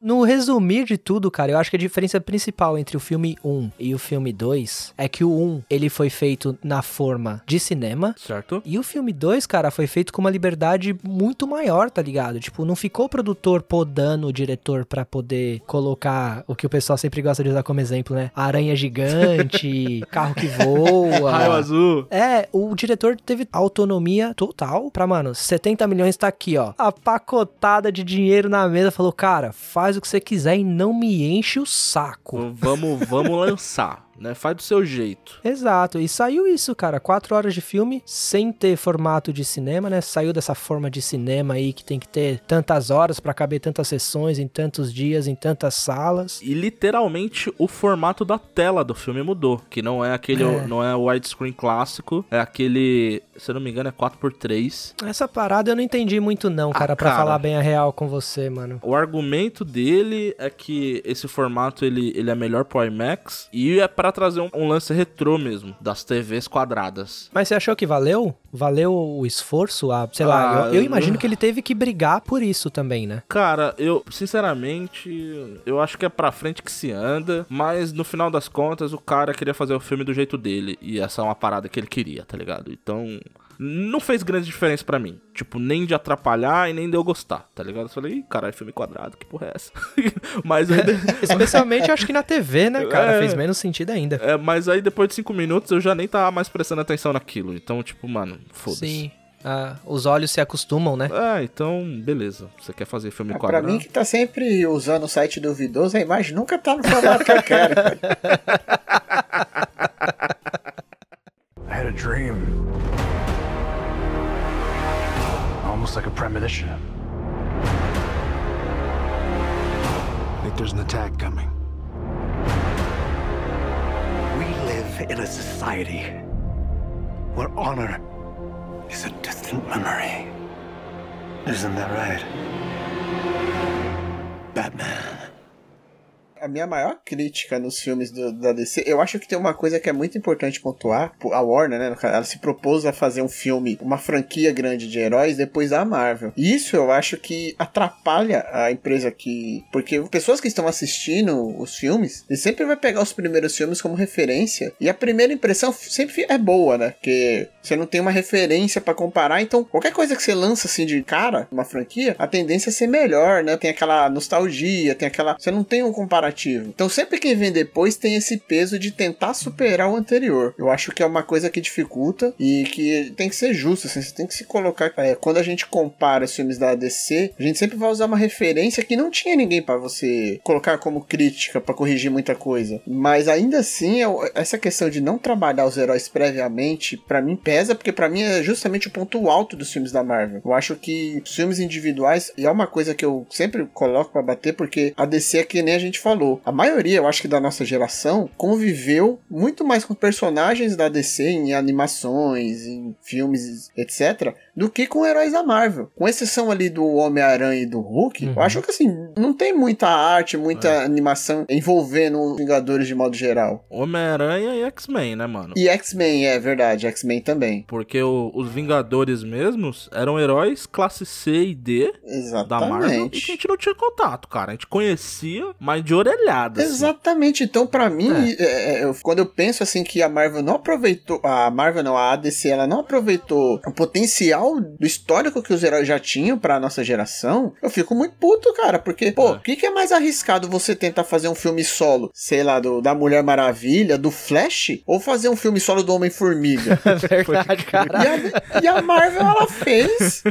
No resumir de tudo, cara, eu acho que a diferença principal entre o filme 1 e o filme 2 é que o 1, ele foi feito na forma de cinema, Certo? E o filme 2, cara, foi feito com uma liberdade muito maior, tá ligado? Tipo, não ficou o produtor podando o diretor pra poder colocar o que o pessoal sempre gosta de usar como exemplo, né? Aranha gigante, (laughs) carro que voa. Raio azul. É, o diretor teve autonomia total pra, mano, 70 milhões tá aqui, ó. A pacotada de dinheiro na mesa falou, cara, faz o que você quiser e não me enche o saco. Vamos, vamos lançar, né? Faz do seu jeito. Exato, e saiu isso, cara. Quatro horas de filme sem ter formato de cinema, né? Saiu dessa forma de cinema aí que tem que ter tantas horas pra caber tantas sessões em tantos dias, em tantas salas. E literalmente o formato da tela do filme mudou, que não é aquele, É. não é o widescreen clássico, é aquele, se eu não me engano, é 4x3. Essa parada eu não entendi muito não, cara, Ah, pra cara. falar bem a real com você, mano. O argumento dele é que esse formato ele, ele é melhor pro IMAX e é trazer um, um lance retrô mesmo, das TVs quadradas. Mas você achou que valeu? Valeu o esforço? A, sei lá, Ah, eu, eu imagino que ele teve que brigar por isso também, né? Cara, eu, sinceramente, eu acho que é pra frente que se anda, mas no final das contas o cara queria fazer o filme do jeito dele e essa é uma parada que ele queria, tá ligado? Então, não fez grande diferença pra mim. Tipo, nem de atrapalhar e nem de eu gostar, tá ligado? Eu falei, Ih, caralho, filme quadrado, que porra é essa? (laughs) mas, aí, (laughs) Especialmente eu acho que na TV, né, (laughs) cara? É. Fez menos sentido ainda. é, mas aí depois de cinco minutos eu já nem tava mais prestando atenção naquilo. Então, tipo, mano, foda-se. Sim. Ah, os olhos se acostumam, né? Ah, então, beleza. Você quer fazer filme Ah, Pra quadrado? mim, que tá sempre usando o site duvidoso, a imagem nunca tá no formato que eu quero. cara. I had a dream. Almost like a premonition. Think there's an attack coming. We live in a society where honor is a distant memory. Isn't that right? Batman. A minha maior crítica nos filmes do- da DC, eu acho que tem uma coisa que é muito importante pontuar. A Warner, né? Ela se propôs a fazer um filme, uma franquia grande de heróis depois da Marvel. E isso eu acho que atrapalha a empresa que. Porque pessoas que estão assistindo os filmes, eles sempre vai pegar os primeiros filmes como referência. E a primeira impressão sempre é boa, né? Porque você não tem uma referência pra comparar. Então, qualquer coisa que você lança assim de cara, uma franquia, a tendência é ser melhor, né? Tem aquela nostalgia, tem aquela. Você não tem um comparativo. Então, sempre quem vem depois tem esse peso de tentar superar o anterior. Eu acho que é uma coisa que dificulta e que tem que ser justo, assim, você tem que se colocar. é, quando a gente compara os filmes da DC, a gente sempre vai usar uma referência que não tinha ninguém pra você colocar como crítica, pra corrigir muita coisa. Mas ainda assim, eu- essa questão de não trabalhar os heróis previamente, pra mim pesa, porque pra mim é justamente o ponto alto dos filmes da Marvel. Eu acho que os filmes individuais, e é uma coisa que eu sempre coloco pra bater, porque a DC é que nem a gente falou. Falou. A maioria, eu acho que da nossa geração, conviveu muito mais com personagens da DC em animações, em filmes, etc., do que com heróis da Marvel. Com exceção ali do Homem-Aranha e do Hulk, Uhum. eu acho que assim, não tem muita arte, muita É. animação envolvendo os Vingadores de modo geral. Homem-Aranha e X-Men, né, mano? E X-Men, é verdade, X-Men também. Porque o- os Vingadores mesmos eram heróis classe C e D da Marvel e que a Exatamente. gente não tinha contato, cara. A gente conhecia, mas de orelhada. assim. Exatamente. Então, pra mim, é, é, eu- quando eu penso assim que a Marvel não aproveitou, a Marvel não, a ADC, ela não aproveitou o potencial do histórico que os heróis já tinham pra nossa geração, eu fico muito puto, cara, porque, pô, É. o que, que é mais arriscado você tentar fazer um filme solo, sei lá, do, da Mulher Maravilha, do Flash, ou fazer um filme solo do Homem-Formiga? (laughs) É verdade, cara. E a, e a Marvel, ela fez.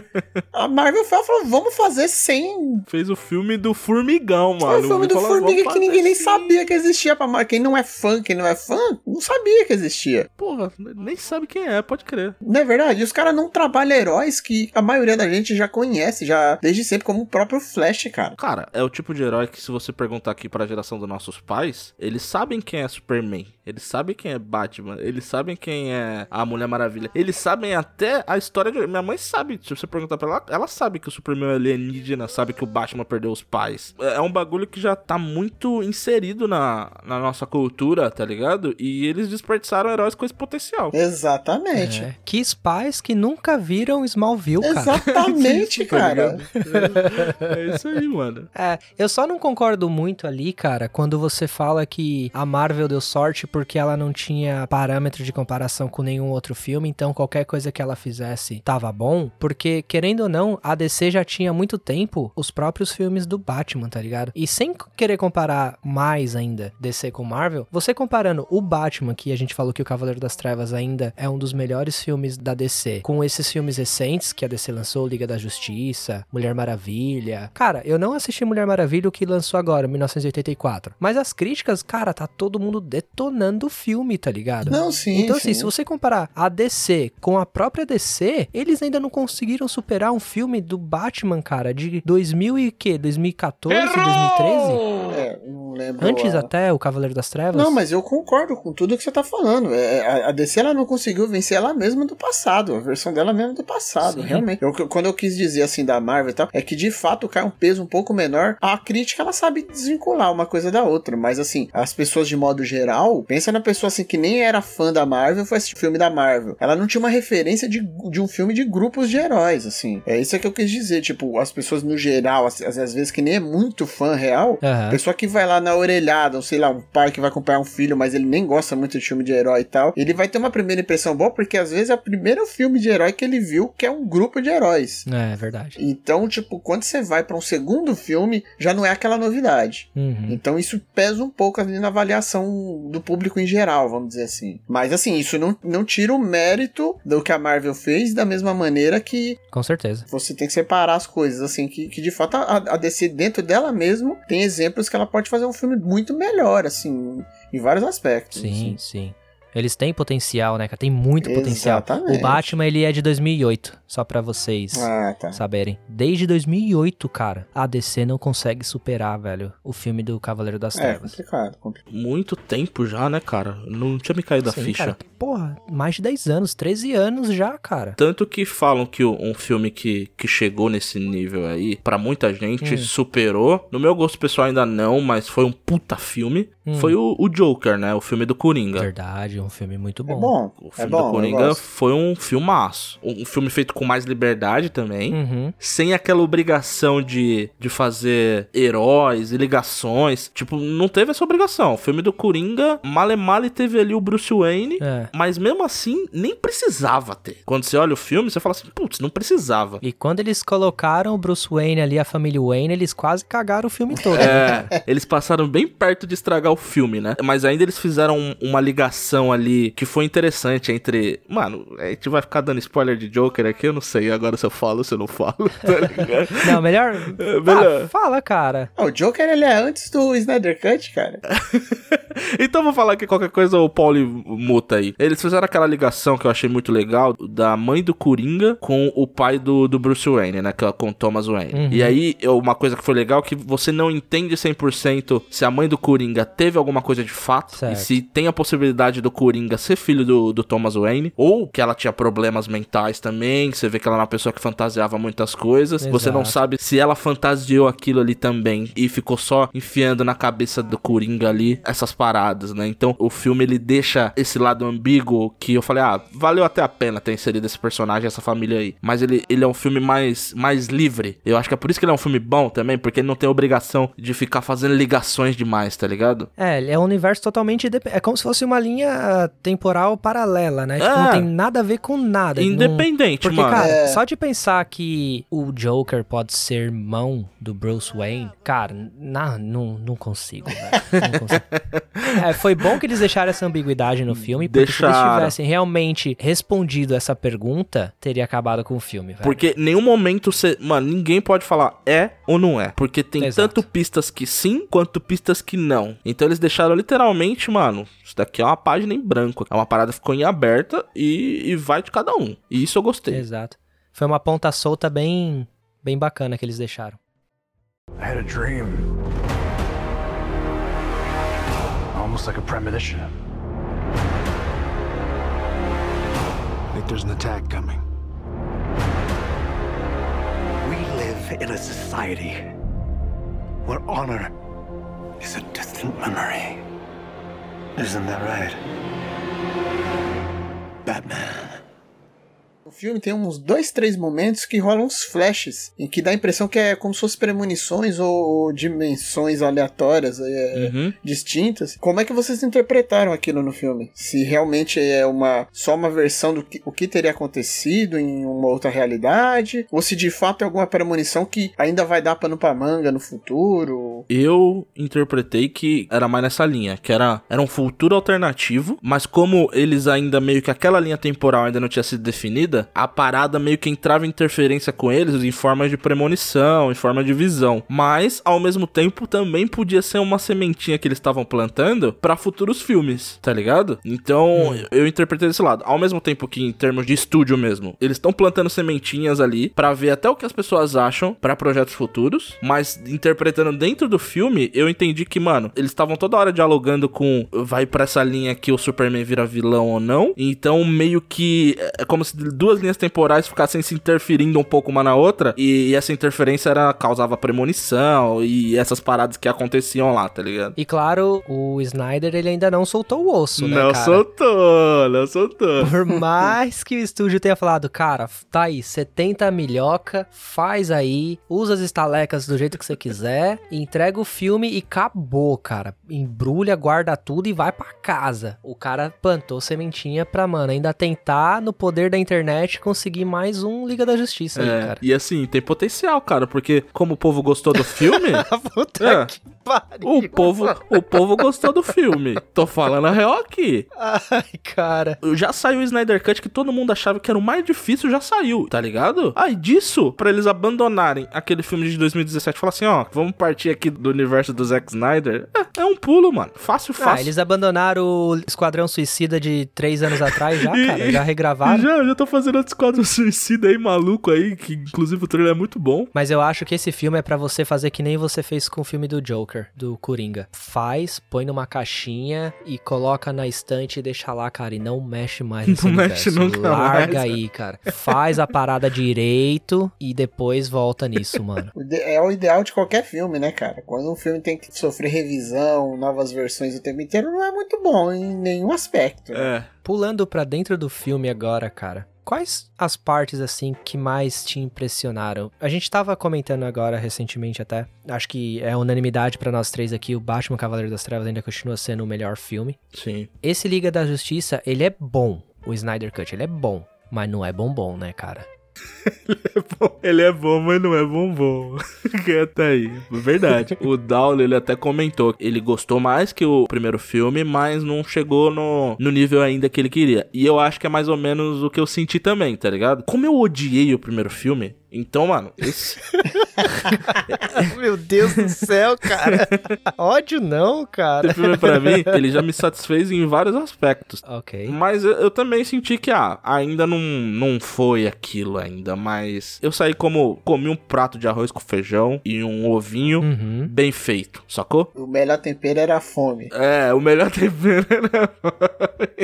A Marvel foi- ela falou: vamos fazer sem. Fez o filme do Formigão, Foi mano. o filme do Falou, Formiga "Vamos que ninguém nem fazer assim." sabia que existia pra Marvel. Quem não é fã, quem não é fã, não sabia que existia. Porra, nem sabe quem é, pode crer. Não é verdade? E os caras não trabalham heróis que a maioria da gente já conhece, já desde sempre, como o próprio Flash, cara. Cara, é o tipo de herói que se você perguntar aqui pra geração dos nossos pais, eles sabem quem é Superman, eles sabem quem é Batman, eles sabem quem é a Mulher Maravilha, eles sabem até a história de... Minha mãe sabe, se você perguntar pra ela, ela sabe que o Superman é alienígena, sabe que o Batman perdeu os pais. É é um bagulho que já tá muito inserido na, na nossa cultura, tá ligado? E eles desperdiçaram heróis com esse potencial. Exatamente. É. Que pais que nunca viram Smallville, cara. Exatamente, (laughs) Tá cara. ligado? É isso aí, mano. É, eu só não concordo muito ali, cara, quando você fala que a Marvel deu sorte porque ela não tinha parâmetro de comparação com nenhum outro filme, então qualquer coisa que ela fizesse tava bom, porque, querendo ou não, a DC já tinha muito tempo os próprios filmes do Batman, tá ligado? E sem querer comparar mais ainda DC com Marvel, você comparando o Batman, que a gente falou que o Cavaleiro das Trevas ainda é um dos melhores filmes da DC, com esses filmes recentes que a DC lançou, Liga da Justiça, Mulher Maravilha. Cara, eu não assisti Mulher Maravilha, o que lançou agora, 1984. Mas as críticas, cara, tá todo mundo detonando o filme, tá ligado? Não, sim. Então, assim, sim. se você comparar a DC com a própria DC, eles ainda não conseguiram superar um filme do Batman, cara, de 2000 e quê? 2014, 2013? É, não lembro. Antes a- até o Cavaleiro das Trevas? Não, mas eu concordo com tudo que você tá falando. É, a, a DC ela não conseguiu vencer ela mesma do passado, a versão dela mesma do passado, Sim. realmente. Eu- quando eu quis dizer assim da Marvel e tal, é que de fato cai um peso um pouco menor. A crítica ela sabe desvincular uma coisa da outra, mas assim, as pessoas de modo geral, pensa na pessoa assim que nem era fã da Marvel, foi assistir filme da Marvel. Ela não tinha uma referência de, de um filme de grupos de heróis, assim. É isso que eu quis dizer, tipo, as pessoas no geral, às, às vezes que nem é muito fã real, Aham. Pessoa que vai lá na orelhada, ou sei lá, um pai que vai acompanhar um filho, mas ele nem gosta muito de filme de herói e tal. Ele vai ter uma primeira impressão boa, porque às vezes é o primeiro filme de herói que ele viu que é um grupo de heróis. É, verdade. Então, tipo, quando você vai pra um segundo filme, já não é aquela novidade. Uhum. Então isso pesa um pouco ali na avaliação do público em geral, vamos dizer assim. Mas assim, isso não, não tira o mérito do que a Marvel fez, da mesma maneira que Com certeza. você tem que separar as coisas, assim, que, que de fato a, a DC dentro dela mesmo tem exemplos que ela pode fazer um filme muito melhor, assim, em vários aspectos. Sim, assim. sim. Eles têm potencial, né, cara? Tem muito potencial. Exatamente. O Batman, ele é de 2008, só pra vocês Ah, tá. saberem. Desde 2008, cara, a DC não consegue superar, velho, o filme do Cavaleiro das É, Trevas. complicado, complicado. Muito tempo já, né, cara? Não tinha me caído a Sim, ficha. cara. Porra, mais de 10 anos, 13 anos já, cara. Tanto que falam que um filme que, que chegou nesse nível aí, pra muita gente, Hum. superou. No meu gosto pessoal ainda não, mas foi um puta filme. Hum. Foi o, o Joker, né? O filme do Coringa. Verdade, um filme muito bom. É bom, O é filme bom, do Coringa foi um filmaço. Um filme feito com mais liberdade também. Uhum. Sem aquela obrigação de, de fazer heróis e ligações. Tipo, não teve essa obrigação. O filme do Coringa, male male teve ali o Bruce Wayne. É. Mas mesmo assim, nem precisava ter. Quando você olha o filme, você fala assim, putz, não precisava. E quando eles colocaram o Bruce Wayne ali, a família Wayne, eles quase cagaram o filme todo. né? É, eles passaram bem perto de estragar o filme, né? Mas ainda eles fizeram um- uma ligação ali que foi interessante entre. Mano, a gente vai ficar dando spoiler de Joker aqui, eu não sei agora se eu falo ou se eu não falo, (laughs) tá? Não, melhor. É, melhor. Ah, fala, cara. Ah, o Joker ele é antes do Snyder Cut, cara. (laughs) então vou falar que qualquer coisa o Pauli muta aí. Eles fizeram aquela ligação que eu achei muito legal da mãe do Coringa com o pai do, do Bruce Wayne, né? É com o Thomas Wayne. Uhum. E aí, uma coisa que foi legal é que você não entende 100% se a mãe do Coringa teve alguma coisa de fato Certo. e se tem a possibilidade do Coringa ser filho do, do Thomas Wayne ou que ela tinha problemas mentais também. Você vê que ela é uma pessoa que fantasiava muitas coisas. Você não Exato. sabe se ela fantasiou aquilo ali também e ficou só enfiando na cabeça do Coringa ali essas paradas, né? Então o filme ele deixa esse lado ambíguo que eu falei, ah, valeu até a pena ter inserido esse personagem, essa família aí. Mas ele, ele é um filme mais, mais livre. Eu acho que é por isso que ele é um filme bom também, porque ele não tem obrigação de ficar fazendo ligações demais, tá ligado? É, ele é um universo totalmente. É como se fosse uma linha temporal paralela, né? Tipo, É. não tem nada a ver com nada. Não- Independente, Porque, mano. cara, É. só de pensar que o Joker pode ser irmão do Bruce Wayne, cara, na, não, não consigo, velho. Não consigo. (laughs) É, foi bom que eles deixaram essa ambiguidade no filme, porque se eles Deixaram. tivessem realmente respondido essa pergunta, teria acabado com o filme, velho. Porque em nenhum momento você. Mano, ninguém pode falar é ou não é. Porque tem Exato. tanto pistas que sim, quanto pistas que não. Então eles deixaram literalmente, mano. Isso daqui é uma página em branco. É uma parada que ficou em aberta e, e vai de cada um. E isso eu gostei. Exato. Foi uma ponta solta bem, bem bacana que eles deixaram. I had a dream. Almost like a premonition. I think there's an attack coming. We live in a society where honor is a distant memory. Isn't that right? Batman. O filme tem uns dois, três momentos que rolam uns flashes, em que dá a impressão que é como se fossem premonições ou, dimensões aleatórias é, Uhum. distintas. Como é que vocês interpretaram aquilo no filme? Se realmente é uma só uma versão do que, o que teria acontecido em uma outra realidade, ou se de fato é alguma premonição que ainda vai dar pano pra manga no futuro? Eu interpretei que era mais nessa linha, que era, era um futuro alternativo, mas como eles ainda meio que aquela linha temporal ainda não tinha sido definida, a parada meio que entrava em interferência com eles em forma de premonição, em forma de visão. Mas, ao mesmo tempo, também podia ser uma sementinha que eles estavam plantando pra futuros filmes, tá ligado? Então, eu interpretei desse lado. Ao mesmo tempo que, em termos de estúdio mesmo, eles estão plantando sementinhas ali pra ver até o que as pessoas acham pra projetos futuros, mas interpretando dentro do filme, eu entendi que, mano, eles estavam toda hora dialogando com vai pra essa linha que o Superman vira vilão ou não. Então, meio que é como se duas linhas temporais ficassem se interferindo um pouco uma na outra e, essa interferência era causava premonição e essas paradas que aconteciam lá, tá ligado? E claro, o Snyder ele ainda não soltou o osso, né, não cara? soltou, não soltou. (laughs) Por mais que o estúdio tenha falado, cara, tá aí, 70 milhoca, faz aí, usa as estalecas do jeito que você quiser, entrega o filme e acabou, cara. Embrulha, guarda tudo e vai pra casa. O cara plantou sementinha pra, mano, ainda tentar, no poder da internet, conseguir mais um Liga da Justiça aí, É, cara. e assim, tem potencial, cara, porque como o povo gostou do filme, (laughs) Puta É. que pariu. o povo, o povo gostou do filme. Tô falando a real aqui. Ai, cara. Já saiu o Snyder Cut que todo mundo achava que era o mais difícil, já saiu, tá ligado? Aí disso, pra eles abandonarem aquele filme de 2017 e falar assim, ó, vamos partir aqui do universo do Zack Snyder, é, é um pulo, mano. Fácil, fácil. Ah, eles abandonaram o Esquadrão Suicida de três anos atrás já, cara. Já (laughs) regravaram. Já, já tô fazendo outro esquadro suicida aí, maluco aí, que inclusive o trailer é muito bom. Mas eu acho que esse filme é pra você fazer que nem você fez com o filme do Joker, do Coringa. Faz, põe numa caixinha e coloca na estante e deixa lá, cara, e não mexe mais nesse (laughs) Não mexe universo. nunca Larga mais. aí, cara. Faz a parada direito e depois volta nisso, mano. (laughs) É o ideal de qualquer filme, né, cara? Quando um filme tem que sofrer revisão, novas versões o tempo inteiro, não é muito bom em nenhum aspecto. né? É. Pulando pra dentro do filme agora, cara. Quais as partes, assim, que mais te impressionaram? A gente tava comentando agora, recentemente até. Acho que é unanimidade pra nós três aqui. O Batman Cavaleiro das Trevas ainda continua sendo o melhor filme. Sim. Esse Liga da Justiça, ele é bom. O Snyder Cut, ele é bom. Mas não é bombom, né, cara? Ele é bom, mas não é bombom. (laughs) Quieta aí. Verdade. O Downey, ele até comentou. Ele gostou mais que o primeiro filme, mas não chegou no, no nível ainda que ele queria. E eu acho que é mais ou menos o que eu senti também, tá ligado? Como eu odiei o primeiro filme, então, mano, esse. (laughs) Meu Deus do céu, cara. Ódio não, cara. Esse filme, pra mim, ele já me satisfez em vários aspectos. Ok. Mas eu, eu também senti que, ah, ainda não, não foi aquilo ainda, mas eu saí como, comi um prato de arroz com feijão e um ovinho Uhum. bem feito, sacou? O melhor tempero era a fome. É, o melhor (laughs) tempero era...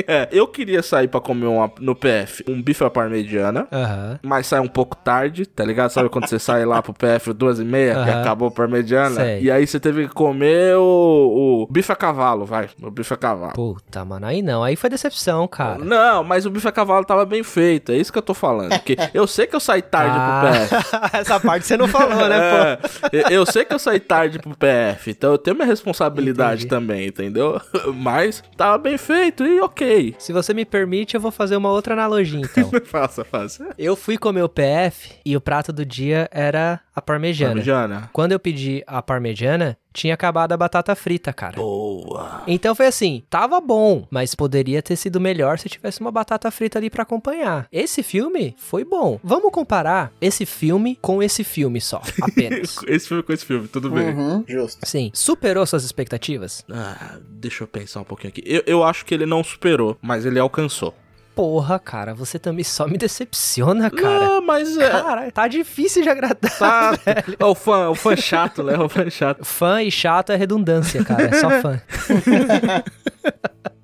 é, eu queria sair pra comer uma, no PF um bife à parmegiana, Aham. mas sai um pouco tarde, tá ligado? Sabe quando você sai lá pro PF duas e meia, que Aham. acabou a parmegiana? Sei. E aí você teve que comer o, o bife a cavalo, vai, o bife a cavalo. Puta, mano, aí não. Aí foi decepção, cara. Não, mas o bife a cavalo tava bem feito, é isso que eu tô falando. Porque eu sei que eu saí tarde pro PF. Ah, (laughs) Essa parte você não falou, né, pô? É, eu sei que eu saí tarde pro PF, então eu tenho minha responsabilidade Entendi. também, entendeu? (laughs) Mas tava bem feito e ok. Se você me permite, eu vou fazer uma outra analogia, então. (laughs) faça, faça. Eu fui comer o PF e o prato do dia era a parmegiana. Parmegiana. Quando eu pedi a parmegiana, tinha acabado a batata frita, cara. Boa. Então foi assim, tava bom, mas poderia ter sido melhor se tivesse uma batata frita ali pra acompanhar. Esse filme foi bom. Vamos comparar esse filme com esse filme só, (laughs) apenas. Esse filme com esse filme, tudo bem. Uhum, justo. Sim, superou suas expectativas? Ah, deixa eu pensar um pouquinho aqui. Eu, eu acho que ele não superou, mas ele alcançou. Porra, cara, você também só me decepciona, cara. Ah, mas é. Cara, tá difícil de agradar. Tá. É o fã, o fã chato, né? O fã chato. Fã e chato é redundância, cara. É só fã. (laughs)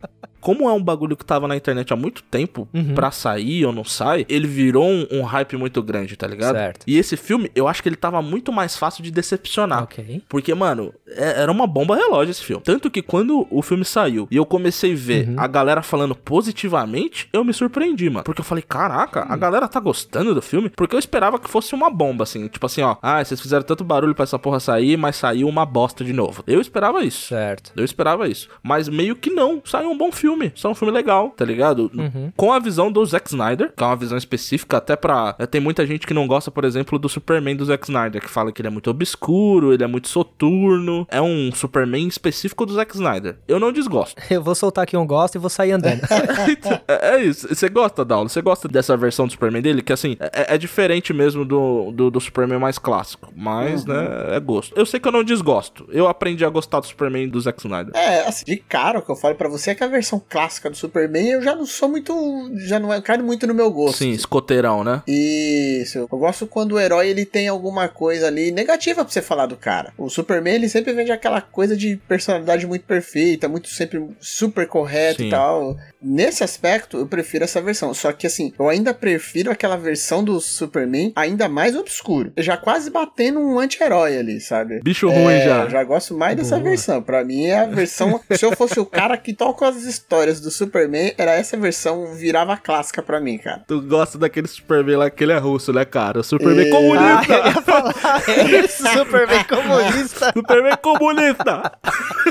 Como é um bagulho que tava na internet há muito tempo Uhum. pra sair ou não sai, ele virou um, um hype muito grande, tá ligado? Certo. E esse filme, eu acho que ele tava muito mais fácil de decepcionar. Ok. Porque, mano, é- era uma bomba relógio esse filme. Tanto que quando o filme saiu e eu comecei a ver Uhum. a galera falando positivamente, eu me surpreendi, mano. Porque eu falei, caraca, Hum. a galera tá gostando do filme? Porque eu esperava que fosse uma bomba, assim. Tipo assim, ó. Ah, vocês fizeram tanto barulho pra essa porra sair, mas saiu uma bosta de novo. Eu esperava isso. Certo. Eu esperava isso. Mas meio que não. Saiu um bom filme. Saiu um filme legal, tá ligado? Uhum. Com a visão do Zack Snyder, que é uma visão específica até pra. é, Tem muita gente que não gosta, por exemplo, do Superman do Zack Snyder, que fala que ele é muito obscuro, ele é muito soturno. É um Superman específico do Zack Snyder. Eu não desgosto. (laughs) Eu vou soltar aqui um gosto e vou sair andando. (laughs) é, é isso. Você gosta, Daulo? Você gosta dessa versão do Superman dele? Que assim, é, é diferente mesmo do, do, do Superman mais clássico. Mas, né, é gosto. Eu sei que eu não desgosto. Eu aprendi a gostar do Superman do Zack Snyder. É, assim, de cara, o que eu falo pra você é que a versão clássica do Superman eu já não sou muito. Já não é, cai muito no meu gosto. Sim, escoteirão, né? Isso. Eu gosto quando o herói ele tem alguma coisa ali negativa pra você falar do cara. O Superman ele sempre vende aquela coisa de personalidade muito perfeita, muito sempre super correto Sim. e tal. Nesse aspecto, eu prefiro essa versão. Só que assim, eu ainda prefiro aquela versão do Superman ainda mais obscuro. Já quase batendo um anti-herói ali, sabe? Bicho ruim É, já. Eu já gosto mais dessa Boa. versão. Pra mim é a versão. (laughs) se eu fosse o cara que toca as histórias do Superman, era essa versão, virava clássica pra mim, cara. Tu gosta daquele Superman lá que ele é russo, né, cara? O Superman É. Ah, comunista! eu ia falar Superman comunista. Superman comunista!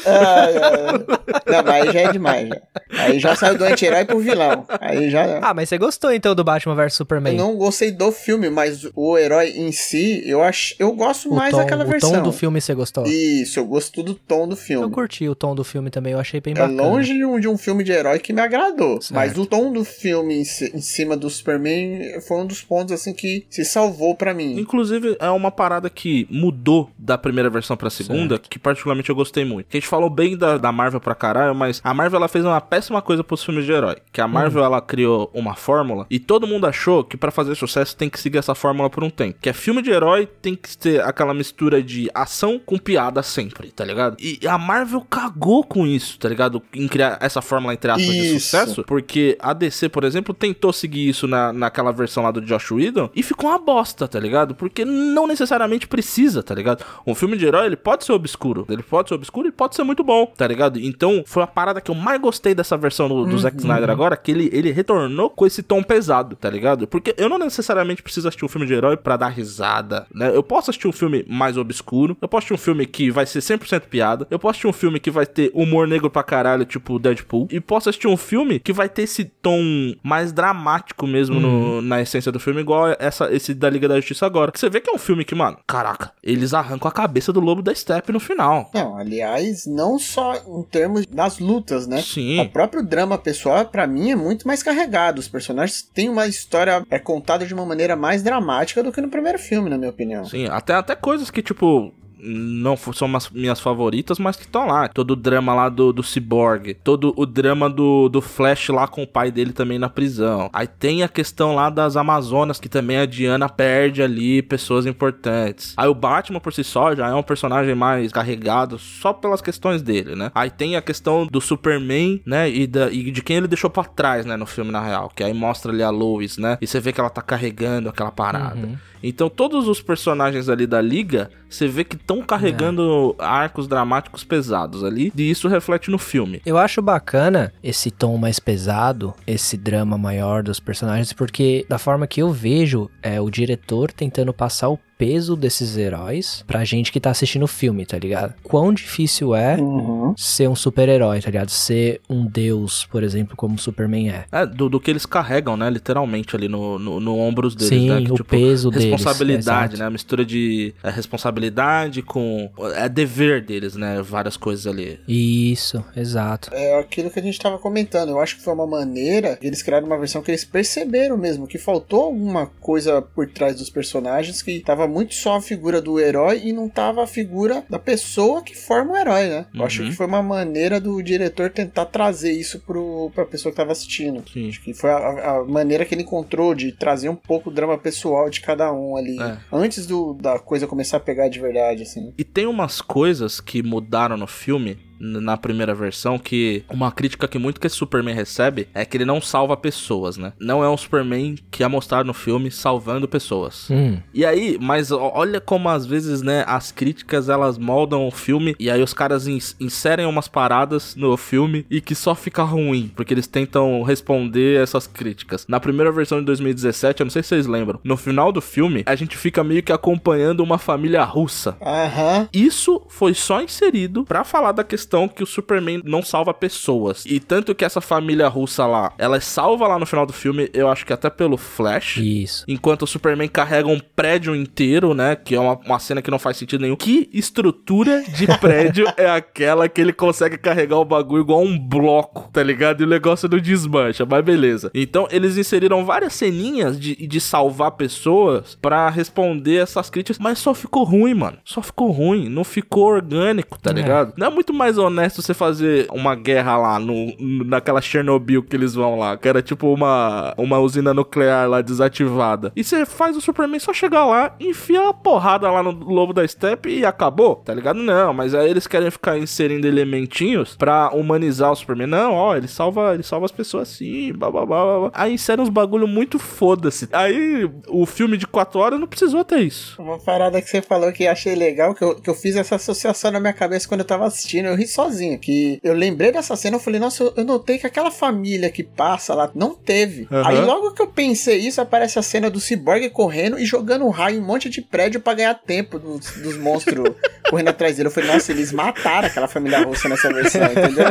Ai, ai. Não, mas aí já é demais. Já. Aí já saiu do anti-herói pro vilão. Aí já. Ah, mas você gostou então do Batman vs Eu Superman? não gostei do filme, mas o herói em si, eu acho, eu gosto o mais tom, daquela o versão. tom do filme você gostou? Isso, eu gosto do tom do Eu filme. curti o tom do filme também, eu achei bem É bacana. longe de um, de um filme de herói que me agradou. Certo. Mas o tom do filme em, ci- em cima do Superman foi um dos pontos assim que se salvou pra mim. Inclusive, é uma parada que mudou da primeira versão pra segunda, que particularmente eu gostei muito. A gente falou bem da, da Marvel pra caralho, mas a Marvel ela fez uma péssima coisa pros filmes de herói. Que a Marvel ela criou uma fórmula e todo mundo achou que pra fazer sucesso tem que seguir essa fórmula por um tempo. Que é filme de herói tem que ter aquela mistura de ação com piada sempre, tá ligado? E a Marvel cagou com isso, tá ligado? Em criar essa fórmula entre aspas de Isso. sucesso. Porque a DC, por exemplo, tentou seguir isso na, naquela versão lá do Josh Whedon e ficou uma bosta, tá ligado? Porque não necessariamente precisa, tá ligado? Um filme de herói, ele pode ser obscuro. Ele pode ser obscuro e pode ser muito bom, tá ligado? Então, foi a parada que eu mais gostei dessa versão do, do Zack Snyder agora, que ele, ele retornou com esse tom pesado, tá ligado? Porque eu não necessariamente preciso assistir um filme de herói pra dar risada, né? Eu posso assistir um filme mais obscuro, eu posso assistir um filme que vai ser 100% piada, eu posso assistir um filme que vai ter humor negro pra caralho, tipo Deadpool, e posso assistir um filme que vai ter esse tom mais dramático mesmo no- na essência do filme, igual essa, esse da Liga da Justiça agora. Que você vê que é um filme que, mano, caraca, eles arrancam a cabeça do lobo da Steppe no final. Não, aliás, não só em termos das lutas, né? Sim. O próprio drama pessoal, pra mim, é muito mais carregado. Os personagens têm uma história é contada de uma maneira mais dramática do que no primeiro filme, na minha opinião. Sim, até, até coisas que, tipo, não são umas minhas favoritas, mas que estão lá. Todo o drama lá do, do Cyborg, todo o drama do, do Flash lá com o pai dele também na prisão. Aí tem a questão lá das Amazonas, que também a Diana perde ali pessoas importantes. Aí o Batman por si só já é um personagem mais carregado só pelas questões dele, né? Aí tem a questão do Superman, né? E, da, e de quem ele deixou pra trás, né? No filme, na real. Que aí mostra ali a Lois, né? E você vê que ela tá carregando aquela parada. Então todos os personagens ali da liga, você vê que estão carregando arcos dramáticos pesados ali, e isso reflete no filme. Eu acho bacana esse tom mais pesado, esse drama maior dos personagens, porque da forma que eu vejo, é o diretor tentando passar o peso desses heróis pra gente que tá assistindo o filme, tá ligado? Quão difícil é Uhum. ser um super-herói, tá ligado? Ser um deus, por exemplo, como o Superman é. É, do, do que eles carregam, né? Literalmente ali no, no, no ombros deles, Sim, né? Que, o peso deles, Responsabilidade, exato. né? A mistura de é, responsabilidade com. É dever deles, né? Várias coisas ali. Isso, exato. É aquilo que a gente tava comentando. Eu acho que foi uma maneira de eles criaram uma versão que eles perceberam mesmo que faltou alguma coisa por trás dos personagens que tava muito só a figura do herói e não tava a figura da pessoa que forma o herói, né? Eu acho Uhum. que foi uma maneira do diretor tentar trazer isso pro, pra pessoa que tava assistindo. Sim. Acho que foi a, a maneira que ele encontrou de trazer um pouco o drama pessoal de cada um ali. É. Antes do, da coisa começar a pegar de verdade, assim. E tem umas coisas que mudaram no filme. Na primeira versão, que uma crítica que muito que esse Superman recebe é que ele não salva pessoas, né? Não é um Superman que é mostrado no filme salvando pessoas. Hum, E aí, mas olha como às vezes, né, as críticas elas moldam o filme e aí os caras ins- inserem umas paradas no filme e que só fica ruim, porque eles tentam responder essas críticas. Na primeira versão de 2017, eu não sei se vocês lembram, no final do filme, a gente fica meio que acompanhando uma família russa. Aham. Isso foi só inserido pra falar da questão que o Superman não salva pessoas. E tanto que essa família russa lá, ela é salva lá no final do filme, eu acho que até pelo Flash. isso. Enquanto o Superman carrega um prédio inteiro, né? Que é uma, uma cena que não faz sentido nenhum. Que estrutura de (laughs) prédio é aquela que ele consegue carregar o bagulho igual um bloco, tá ligado? E o negócio não desmancha, mas beleza. Então eles inseriram várias ceninhas de, de salvar pessoas pra responder essas críticas, mas só ficou ruim, mano. Só ficou ruim, não ficou orgânico, tá É. ligado? Não é muito mais honesto você fazer uma guerra lá no, naquela Chernobyl que eles vão lá, que era tipo uma, uma usina nuclear lá desativada. E você faz o Superman só chegar lá, enfia a porrada lá no lobo da steppe e acabou, tá ligado? Não, mas aí eles querem ficar inserindo elementinhos pra humanizar o Superman. Não, ó, ele salva, ele salva as pessoas assim, blá blá blá. Aí inserem uns bagulho muito foda-se. Aí o filme de 4 horas não precisou ter isso. Uma parada que você falou que achei legal, que eu, que eu fiz essa associação na minha cabeça quando eu tava assistindo, eu ri sozinho. Que eu lembrei dessa cena, eu falei, nossa, eu, notei que aquela família que passa lá não teve. Aham. Aí logo que eu pensei isso, aparece a cena do Cyborg correndo e jogando um raio em um monte de prédio pra ganhar tempo dos, dos monstros (laughs) correndo atrás dele. Eu falei, nossa, eles mataram aquela família russa nessa versão, entendeu?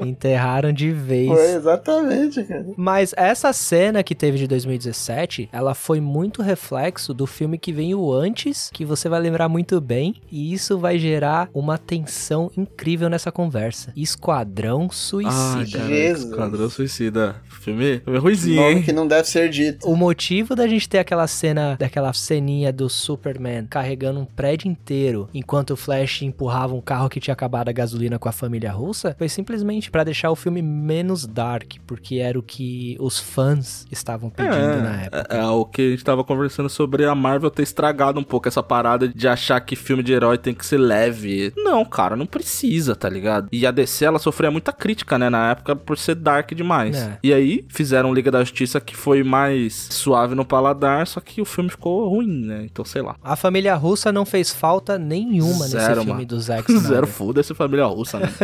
(laughs) Enterraram de vez. Foi exatamente, cara. Mas essa cena que teve de 2017, ela foi muito reflexo do filme que veio antes, que você vai lembrar muito bem, e isso vai gerar uma tensão incrível nessa conversa. Esquadrão Suicida. cara, Jesus. Esquadrão Suicida. Filme, filme ruizinho, Nome hein? que não deve ser dito. O motivo da gente ter aquela cena, daquela ceninha do Superman carregando um prédio inteiro, enquanto o Flash empurrava um carro que tinha acabado a gasolina com a família russa, foi simplesmente pra deixar o filme menos dark, porque era o que os fãs estavam pedindo na época. É, é o que a gente tava conversando sobre a Marvel ter estragado um pouco essa parada de achar que filme de herói tem que ser leve. Não, cara, não precisa, tá ligado? E a DC, ela sofria muita crítica, né, na época, por ser dark demais. É. E aí, fizeram Liga da Justiça que foi mais suave no paladar, só que o filme ficou ruim, né? Então, sei lá. A família russa não fez falta nenhuma nesse Zero, filme mano. do Zack (laughs) Snyder. Zero foda-se família russa, né? (laughs)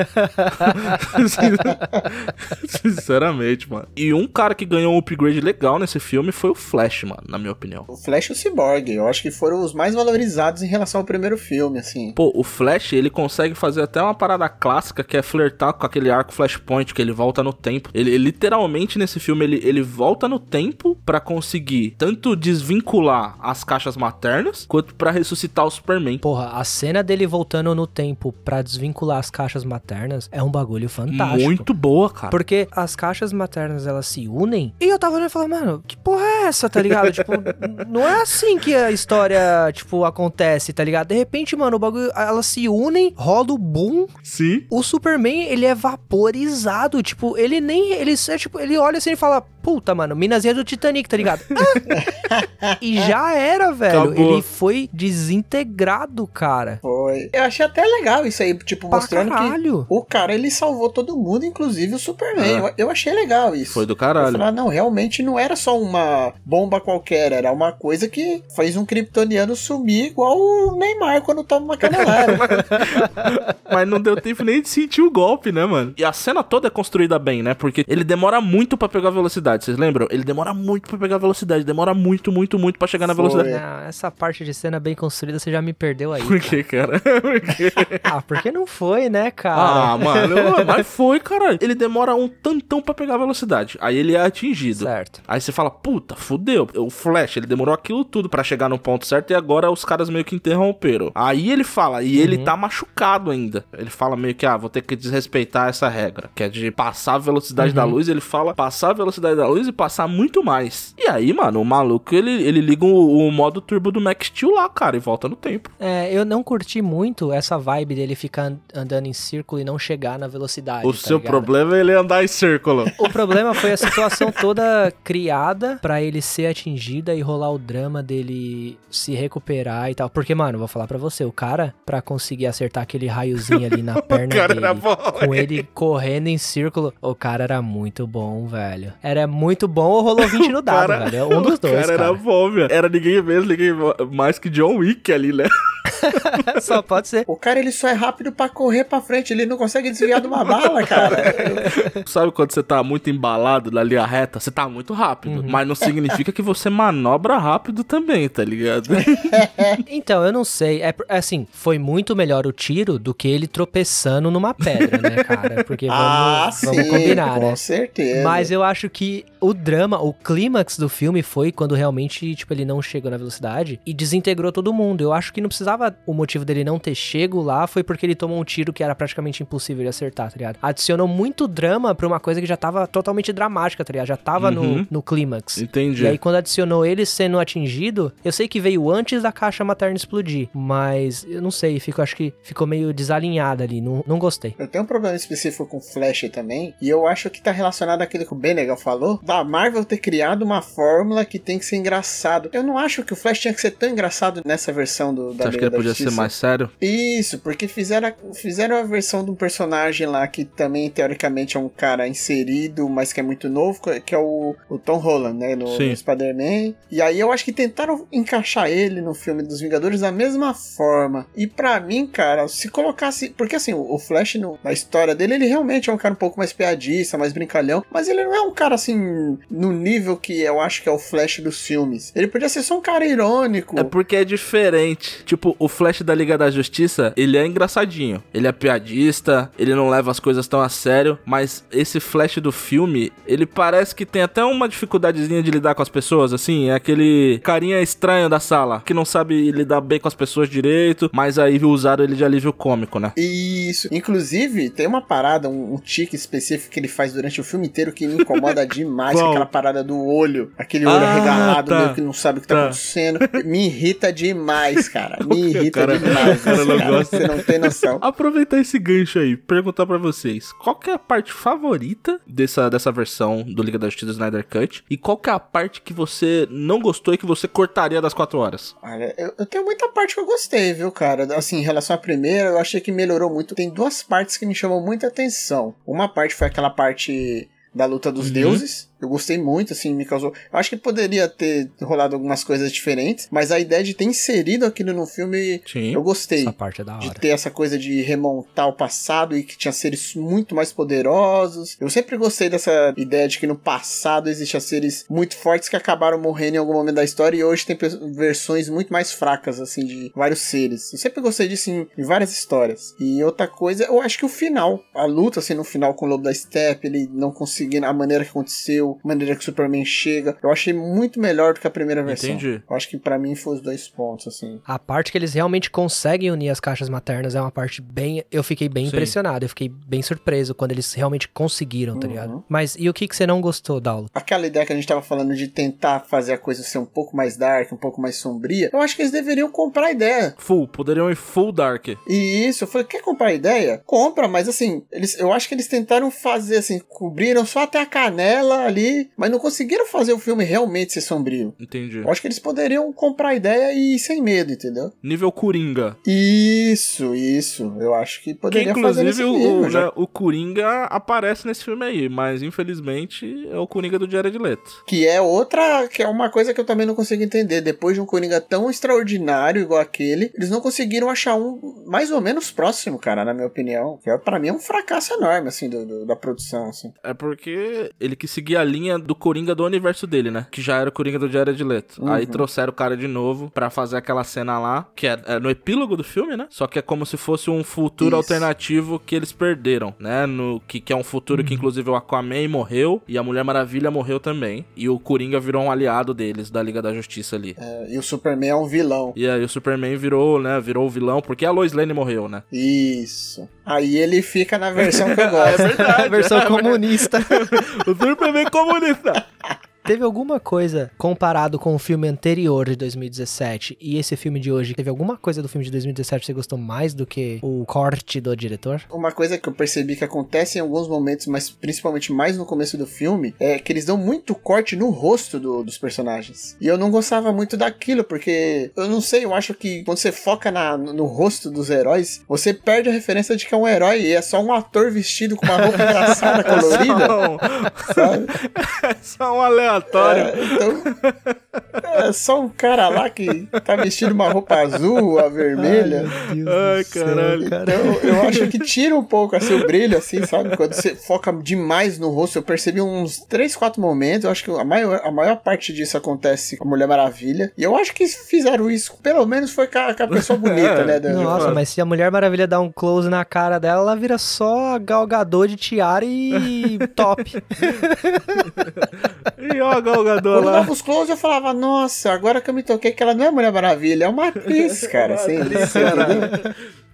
Sinceramente, mano. E um cara que ganhou um upgrade legal nesse filme foi o Flash, mano, na minha opinião. O Flash e o Cyborg, eu acho que foram os mais valorizados em relação ao primeiro filme, assim. Pô, o Flash, ele consegue fazer até uma parada clássica que é flertar com aquele arco Flashpoint, que ele volta no tempo. Ele, ele, literalmente nesse filme ele, ele volta no tempo pra conseguir tanto desvincular as caixas maternas quanto pra ressuscitar o Superman. Porra, a cena dele voltando no tempo pra desvincular as caixas maternas é um bagulho fantástico. Muito boa, cara. Porque as caixas maternas elas se unem. E eu tava olhando e falando, mano, que porra é essa, tá ligado? (laughs) tipo, não é assim que a história, tipo, acontece, tá ligado? De repente, mano, o bagulho, elas se unem, rola o boom. Sim. O Superman, ele é vaporizado. Tipo, ele nem. Ele, é, tipo, ele olha assim e fala: Puta, mano, minazinha do Titanic, tá ligado? (laughs) Ah! e já era, velho. Acabou. Ele foi desintegrado, cara. Foi. Eu achei até legal isso aí, tipo, Pra mostrando que caralho. o cara ele salvou todo mundo, inclusive o Superman. É. Eu, eu achei legal isso. Foi do Eu caralho. falei, ah, não, realmente não era só uma bomba qualquer, era uma coisa que fez um kryptoniano sumir igual o Neymar quando toma uma canelada. (laughs) Mas não deu tempo nem de sentir o golpe, né, mano? E a cena toda é construída bem, né? Porque ele demora muito pra pegar velocidade, vocês lembram? Ele demora muito pra pegar velocidade, demora muito, muito, muito pra chegar na Foi. velocidade. Não, essa parte de cena bem construída você já me perdeu aí. Por que, cara? (laughs) Por quê? (laughs) ah, porque não foi, né, cara? Ah, mano, (laughs) mas foi, caralho. Ele demora um tantão pra pegar velocidade. Aí ele é atingido. Certo. Aí você fala, puta, fudeu. O Flash, ele demorou aquilo tudo pra chegar no ponto certo e agora os caras meio que interromperam. Aí ele fala, e ele tá machucado ainda. Ele fala meio que, ah, vou ter que desrespeitar essa regra, que é de passar a velocidade da luz. Ele fala passar a velocidade da luz e passar muito mais. E aí, mano, o maluco, ele, ele liga o, o modo turbo do Max Steel lá, cara, e volta no tempo. É, eu não curti muito essa vibe dele ficar and- andando em círculo e não chegar na velocidade. o tá seu ligado? problema é ele andar em círculo. (laughs) O problema foi a situação toda criada pra ele ser atingida e rolar o drama dele se recuperar e tal. Porque, mano, vou falar pra você, o cara, pra conseguir acertar aquele raiozinho ali na (laughs) perna cara dele, era bom, com ele correndo em círculo, o cara era muito bom, velho. Era muito bom ou rolou 20 no dado, Cara, velho. Um dos (laughs) o dois, cara, cara. era bom, velho. Era ninguém mesmo, ninguém mais que John Wick ali, né? (laughs) Só pode ser. o cara ele só é rápido pra correr pra frente, ele não consegue desviar de uma bala, cara. Sabe quando você tá muito embalado na linha reta? Você tá muito rápido. Mas não significa que você manobra rápido também, tá ligado? (laughs) Então, eu não sei. É assim, foi muito melhor o tiro do que ele tropeçando numa pedra, né, cara? Porque vamos, ah, vamos sim, combinar, com né? certeza. Mas eu acho que o drama, o clímax do filme foi quando realmente, tipo, ele não chegou na velocidade e desintegrou todo mundo. Eu acho que não precisava. O motivo dele não ter chego lá foi porque ele tomou um tiro que era praticamente impossível de acertar, tá ligado? Adicionou muito drama pra uma coisa que já tava totalmente dramática, tá ligado? Já tava Uhum. no, no clímax. Entendi. E aí, quando adicionou ele sendo atingido, eu sei que veio antes da caixa materna explodir, mas eu não sei, fico, acho que ficou meio desalinhada ali, não, não gostei. Eu tenho um problema específico com Flash também, e eu acho que tá relacionado àquilo que o Ben legal falou, da Marvel ter criado uma fórmula que tem que ser engraçado. Eu não acho que o Flash tinha que ser tão engraçado nessa versão do, da Você acha que ele podia ser Justiça. mais sério? Isso, porque fizeram, a- fizeram a versão de um personagem lá que também, teoricamente, é um cara inserido, mas que é muito novo, que é o, o Tom Holland, né? No, Sim. no Spider-Man. E aí eu acho que tentaram encaixar ele no filme dos Vingadores da mesma forma. E pra mim, cara, se colocasse. Porque assim, o o Flash, no- na história dele, ele realmente é um cara um pouco mais piadista, mais brincalhão. Mas ele não é um cara assim, no nível que eu acho que é o Flash dos filmes. Ele podia ser só um cara irônico. É porque é diferente. Tipo, o Flash da Liga da Justiça, ele é engraçadinho. Ele é piadista, ele não leva as coisas tão a sério. Mas esse Flash do filme, ele parece que tem até uma dificuldadezinha de lidar com as pessoas, assim. É aquele carinha estranho da sala, que não sabe lidar bem com as pessoas direito. Mas aí usaram ele de alívio cômico, né? Isso. Inclusive, tem uma parada, um, um tique específico que ele faz durante o filme inteiro que me incomoda demais. (laughs) demais aquela parada do olho, aquele olho Ah, arregalado, tá. meio que não sabe o que tá, Tá. acontecendo. Me irrita demais, cara. (laughs) Me irrita Cara, demais. cara cara. gosta. Você não tem noção. (laughs) Aproveitar esse gancho aí, perguntar pra vocês, qual que é a parte favorita dessa, dessa versão do Liga da Justiça do Snyder Cut? E qual que é a parte que você não gostou e que você cortaria das quatro horas? Olha, eu, eu tenho muita parte que eu gostei, viu, cara? Assim, em relação à primeira, eu achei que melhorou muito. Tem duas partes que me chamam muita atenção. Uma parte foi aquela parte da luta dos Uhum. deuses. Eu gostei muito, assim, me causou. Eu acho que poderia ter rolado algumas coisas diferentes, mas a ideia de ter inserido aquilo no filme, Sim. eu gostei. Essa parte é da De hora. ter essa coisa de remontar o passado e que tinha seres muito mais poderosos. Eu sempre gostei dessa ideia de que no passado existiam seres muito fortes que acabaram morrendo em algum momento da história e hoje tem versões muito mais fracas, assim, de vários seres. Eu sempre gostei disso em, em várias histórias. E outra coisa, eu acho que o final, a luta, assim, no final com o Lobo da Steppe, ele não conseguindo, a maneira que aconteceu, a maneira que o Superman chega, eu achei muito melhor do que a primeira versão. Entendi. Eu acho que pra mim foi os dois pontos, assim. A parte que eles realmente conseguem unir as caixas maternas é uma parte bem. Eu fiquei bem Sim. impressionado, eu fiquei bem surpreso quando eles realmente conseguiram, tá Uhum. ligado? Mas e o que, que você não gostou, Daulo? aquela ideia que a gente tava falando de tentar fazer a coisa ser um pouco mais dark, um pouco mais sombria, eu acho que eles deveriam comprar a ideia. Full, poderiam ir full dark. E isso, eu falei, quer comprar a ideia? Compra, mas assim, eles, eu acho que eles tentaram fazer assim, cobriram só até a canela ali, mas não conseguiram fazer o filme realmente ser sombrio. Entendi. Eu acho que eles poderiam comprar a ideia e ir sem medo, entendeu? Nível Coringa. Isso, isso. Eu acho que Que poderia fazer inclusive nesse o, nível, o, já. né, o Coringa aparece nesse filme aí, mas infelizmente é o Coringa do Jared Leto. Que é outra, que é uma coisa que eu também não consigo entender. Depois de um Coringa tão extraordinário igual aquele, eles não conseguiram achar um mais ou menos próximo, cara, na minha opinião. Que é, pra mim é um fracasso enorme, assim, do, do- da produção, assim. É porque ele quis seguir a linha do Coringa do universo dele, né? Que já era o Coringa do Jared Leto. Uhum. Aí trouxeram o cara de novo pra fazer aquela cena lá, que é, é no epílogo do filme, né? Só que é como se fosse um futuro Isso. alternativo que eles perderam, né? No, que, que é um futuro que inclusive o Aquaman morreu e a Mulher Maravilha morreu também. E o Coringa virou um aliado deles, da Liga da Justiça ali. É, e o Superman é um vilão. E aí o Superman virou, né? Virou o vilão, porque a Lois Lane morreu, né? Isso. Aí ele fica na versão que eu (laughs) É gosto. verdade. (laughs) A versão (laughs) comunista. o Superman comunista. Teve alguma coisa comparado com o filme anterior de 2017 e esse filme de hoje? Teve alguma coisa do filme de 2017 que você gostou mais do que o corte do diretor? Uma coisa que eu percebi que acontece em alguns momentos, mas principalmente mais no começo do filme, é que eles dão muito corte no rosto do- dos personagens. E eu não gostava muito daquilo, porque eu não sei, eu acho que quando você foca na- no rosto dos heróis, você perde a referência de que é um herói e é só um ator vestido com uma roupa (laughs) engraçada, colorida, Só, sabe? é (laughs) só um aleatório. É, então, é só um cara lá que tá vestido uma roupa azul, a vermelha. Ai, caralho. Então, eu acho que tira um pouco assim o brilho, assim, sabe? Quando você foca demais no rosto, eu percebi uns 3, 4 momentos. Eu acho que a maior, a maior parte disso acontece com a Mulher Maravilha. E eu acho que fizeram isso, pelo menos foi com a, com a pessoa bonita, né? da- Nossa, fato. mas se a Mulher Maravilha dá um close na cara dela, ela vira só galgador de tiara e (laughs) top. E ó, a Galgador Quando lá. os close, eu falava, nossa, agora que eu me toquei que ela não é Mulher Maravilha, é uma atriz, (laughs) cara. Assim?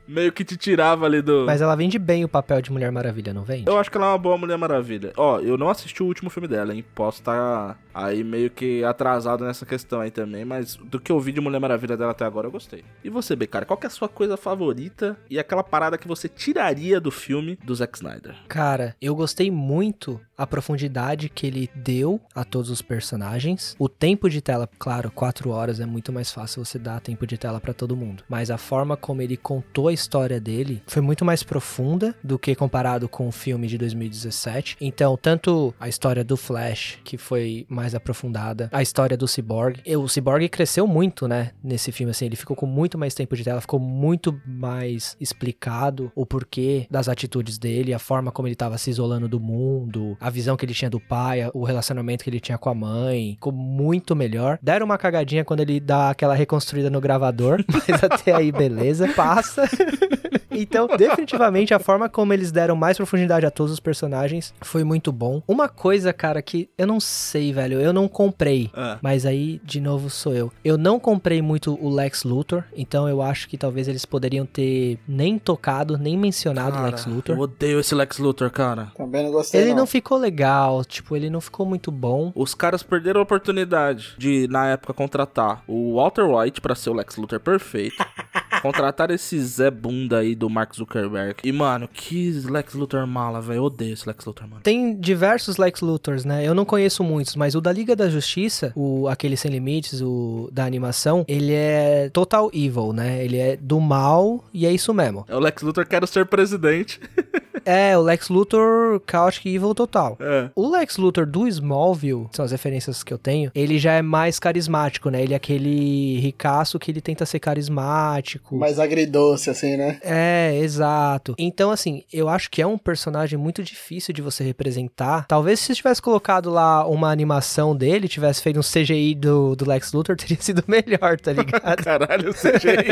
Meio que te tirava ali do. Mas ela vende bem o papel de Mulher Maravilha, não vende? Eu acho que ela é uma boa Mulher Maravilha. Ó, eu não assisti o último filme dela, hein? Posso estar aí meio que atrasado nessa questão aí também, mas do que eu vi de Mulher Maravilha dela até agora eu gostei. E você, B, cara, qual que é a sua coisa favorita e aquela parada que você tiraria do filme do Zack Snyder? Cara, eu gostei muito a profundidade que ele deu a todos os personagens. O tempo de tela, claro, quatro horas é muito mais fácil você dar tempo de tela pra todo mundo. Mas a forma como ele contou a história dele foi muito mais profunda do que comparado com o filme de 2017. Então, tanto a história do Flash, que foi mais aprofundada, a história do Cyborg. O Cyborg cresceu muito, né, nesse filme, assim, ele ficou com muito mais tempo de tela, ficou muito mais explicado o porquê das atitudes dele, a forma como ele tava se isolando do mundo, a visão que ele tinha do pai, o relacionamento que ele tinha com a mãe, ficou muito melhor. Deram uma cagadinha quando ele dá aquela reconstruída no gravador, (laughs) mas até aí beleza, passa. (laughs) Então, definitivamente, a forma como eles deram mais profundidade a todos os personagens foi muito bom. Uma coisa, cara, que eu não sei, velho, eu não comprei, Ah. mas aí, de novo, sou eu. Eu não comprei muito o Lex Luthor, então eu acho que talvez eles poderiam ter nem tocado, nem mencionado o Lex Luthor. Eu odeio esse Lex Luthor, cara. Também não gostei. Ele não. não ficou legal, tipo, ele não ficou muito bom. Os caras perderam a oportunidade de, na época, contratar o Walter White pra ser o Lex Luthor perfeito. (laughs) contratar esse Zé Bunda aí do Mark Zuckerberg. E, mano, que Lex Luthor mala, velho. Eu odeio esse Lex Luthor, mano. Tem diversos Lex Luthors, né? Eu não conheço muitos, mas o da Liga da Justiça, o aquele sem limites, o da animação, ele é total evil, né? Ele é do mal e é isso mesmo. É o Lex Luthor quero ser presidente. (laughs) É, o Lex Luthor Chaotic Evil total. É. O Lex Luthor do Smallville, são as referências que eu tenho, ele já é mais carismático, né? Ele é aquele ricaço que ele tenta ser carismático. Mais agridoce, assim, né? É, exato. Então, assim, eu acho que é um personagem muito difícil de você representar. Talvez se tivesse colocado lá uma animação dele, tivesse feito um CGI do, do Lex Luthor, (laughs) teria sido melhor, tá ligado? (laughs) Caralho, o CGI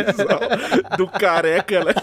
(laughs) do careca, né?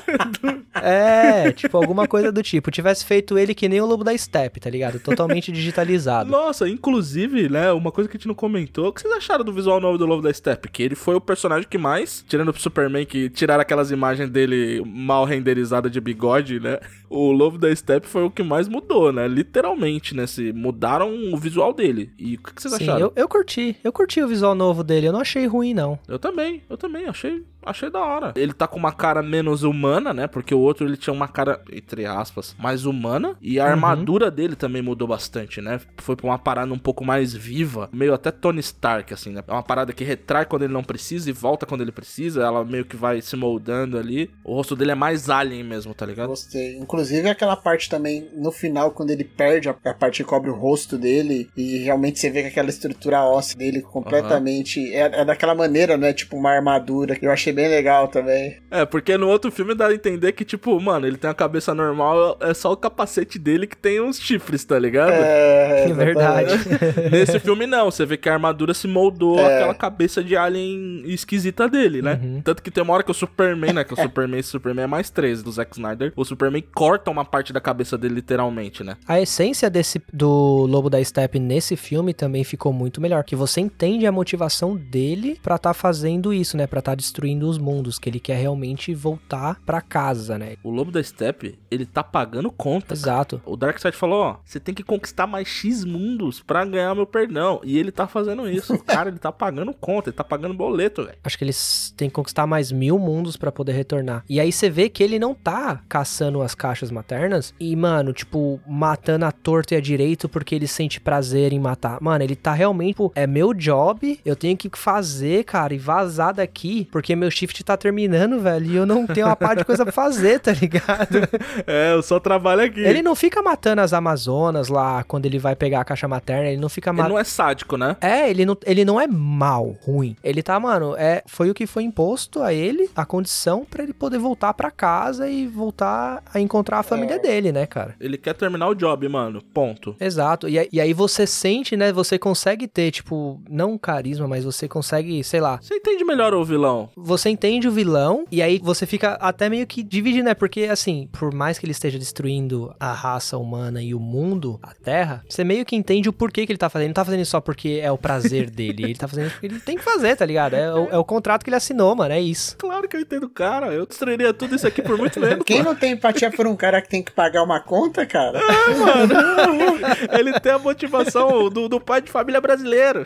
é, tipo, alguma coisa do tipo. Tivesse feito ele que nem o Lobo da Steppe, tá ligado? Totalmente (laughs) digitalizado. Nossa, inclusive, né, uma coisa que a gente não comentou, o que vocês acharam do visual novo do Lobo da Steppe? Que ele foi o personagem que mais, tirando o Superman, que tiraram aquelas imagens dele mal renderizadas de bigode, né? O Lobo da Steppe foi o que mais mudou, né? Literalmente, né? Se mudaram o visual dele. E o que que vocês Sim, acharam? eu, eu curti. Eu curti o visual novo dele. Eu não achei ruim, não. Eu também, eu também, achei, achei da hora. Ele tá com uma cara menos humana, né? Porque o outro ele tinha uma cara, entre aspas, mais humana. E a Uhum. armadura dele também mudou bastante, né? Foi pra uma parada um pouco mais viva, meio até Tony Stark, assim, né? É uma parada que retrai quando ele não precisa e volta quando ele precisa. Ela meio que vai se moldando ali. O rosto dele é mais alien mesmo, tá ligado? Gostei. Inclusive aquela parte também, no final, quando ele perde a, a parte que cobre o rosto dele e realmente você vê que aquela estrutura óssea dele completamente. É, é daquela maneira, né? Tipo uma armadura. que Eu achei bem legal também. É, porque no outro filme dá a entender que, tipo, mano, ele tem a cabeça normal, é só o capacete dele que tem uns chifres, tá ligado? É, (laughs) É verdade. (laughs) Nesse filme não, você vê que a armadura se moldou É. aquela cabeça de alien esquisita dele, né? Uhum. Tanto que tem uma hora que o Superman, né? Que o (laughs) Superman, Superman é mais 13 do Zack Snyder. O Superman corta uma parte da cabeça dele literalmente, né? A essência desse do Lobo da Steppe nesse filme também ficou muito melhor, que você entende a motivação dele pra tá fazendo isso, né, Pra tá destruindo os mundos, que ele quer realmente voltar pra casa, né? O Lobo da Steppe, ele tá pagando conta. Exato. O Darkseid falou, ó, você tem que conquistar mais X mundos pra ganhar meu perdão. E ele tá fazendo isso. O cara, ele tá pagando conta, ele tá pagando boleto, velho. Acho que eles têm que conquistar mais mil mundos pra poder retornar. E aí você vê que ele não tá caçando as caixas maternas e, mano, tipo, matando a torta e a direito porque ele sente prazer em matar. Mano, ele tá realmente, tipo, é meu job, eu tenho que fazer, cara, e vazar daqui porque meu shift tá terminando, velho, e eu não tenho uma parte de coisa pra fazer, tá ligado? (laughs) É, eu só trabalho aqui. Ele não fica matando as Amazonas lá quando ele vai pegar a caixa materna, ele não fica Ele matando. não é sádico, né? É, ele não, ele não é mal, ruim. Ele tá, mano, é, foi o que foi imposto a ele, a condição pra ele poder voltar pra casa e voltar a encontrar a família É. dele, né, cara? Ele quer terminar o job, mano. Ponto. Exato. E, aí- e aí você sente, né, você consegue ter, tipo, não um carisma, mas você consegue, sei lá, Você entende melhor o vilão? você entende o vilão e aí você fica até meio que dividindo, né? Porque, assim, por mais que ele esteja destruindo a raça humana e o mundo, a Terra, você meio que entende o porquê que ele tá fazendo. Ele não tá fazendo isso só porque é o prazer (laughs) dele. Ele tá fazendo isso porque ele tem que fazer, tá ligado? É o, é o contrato que ele assinou, mano. É isso. Claro que eu entendo, cara. Eu destruiria tudo isso aqui por muito (laughs) menos. Quem não tem empatia por um cara que tem que pagar uma conta, cara? (laughs) Ele tem a motivação do, do pai de família brasileiro.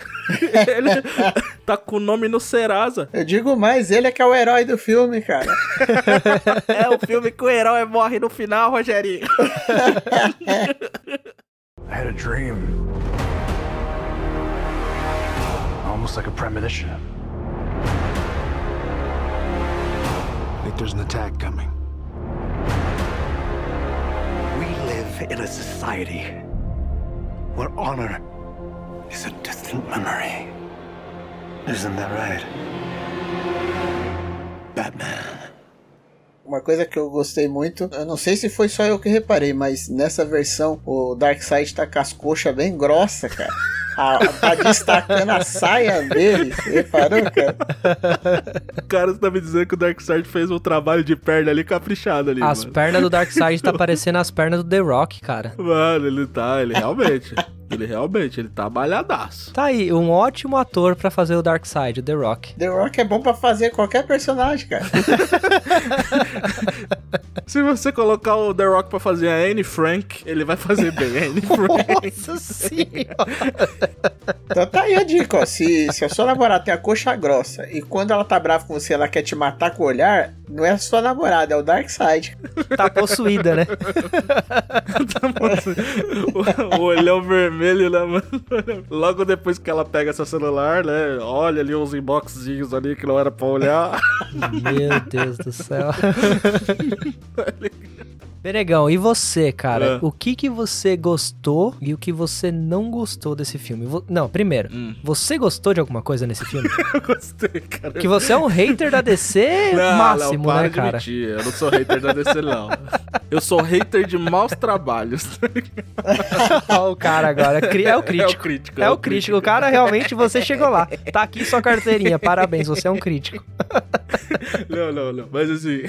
Ele tá com o nome no Serasa. Eu digo mais, ele é que é o herói do filme, cara. (laughs) É o filme que o herói morre no final, Rogerinho. (laughs) I had a dream. Almost like a premonition. I think there's an attack coming. We live in a society where honor is a distant memory. Isn't that right? Batman. Uma coisa que eu gostei muito, eu não sei se foi só eu que reparei, mas nessa versão o Darkseid tá com as coxas bem grossas, cara. A, tá destacando a saia dele. Você reparou, cara? O cara tá me dizendo que o Darkseid fez um trabalho de perna ali caprichado ali, As mano. pernas do Darkseid tá (laughs) parecendo as pernas do The Rock, cara. Mano, ele tá, ele realmente. Ele realmente, ele tá malhadaço. Tá aí, um ótimo ator pra fazer o Darkseid, o The Rock. The Rock é bom pra fazer qualquer personagem, cara. (laughs) Se você colocar o The Rock pra fazer a Anne Frank, ele vai fazer bem. A Anne (laughs) Frank. Nossa senhora. Então tá aí a dica, ó. Se, se a sua namorada tem a coxa grossa e quando ela tá brava com você, ela quer te matar com o olhar, não é a sua namorada, é o Darkseid. Tá possuída, né? (laughs) o, o olhão vermelho, né, mano? (laughs) Logo depois que ela pega seu celular, né? Olha ali uns inboxzinhos ali que não era pra olhar. (laughs) Meu Deus do céu. (laughs) Benegão, e você, cara? Ah. O que que você gostou e o que você não gostou desse filme? Vo- Não, primeiro, Hum. você gostou de alguma coisa nesse filme? (laughs) Eu gostei, cara. que você é um hater da DC Não, máximo, não, né, cara? mentir. Eu não sou hater da DC, não. Eu sou hater de maus trabalhos. (laughs) Ó, o cara agora. cri- É o crítico. É o crítico. É o crítico. O cara realmente, você chegou lá. Tá aqui sua carteirinha. Parabéns, você é um crítico. (laughs) Não, não, não. Mas assim.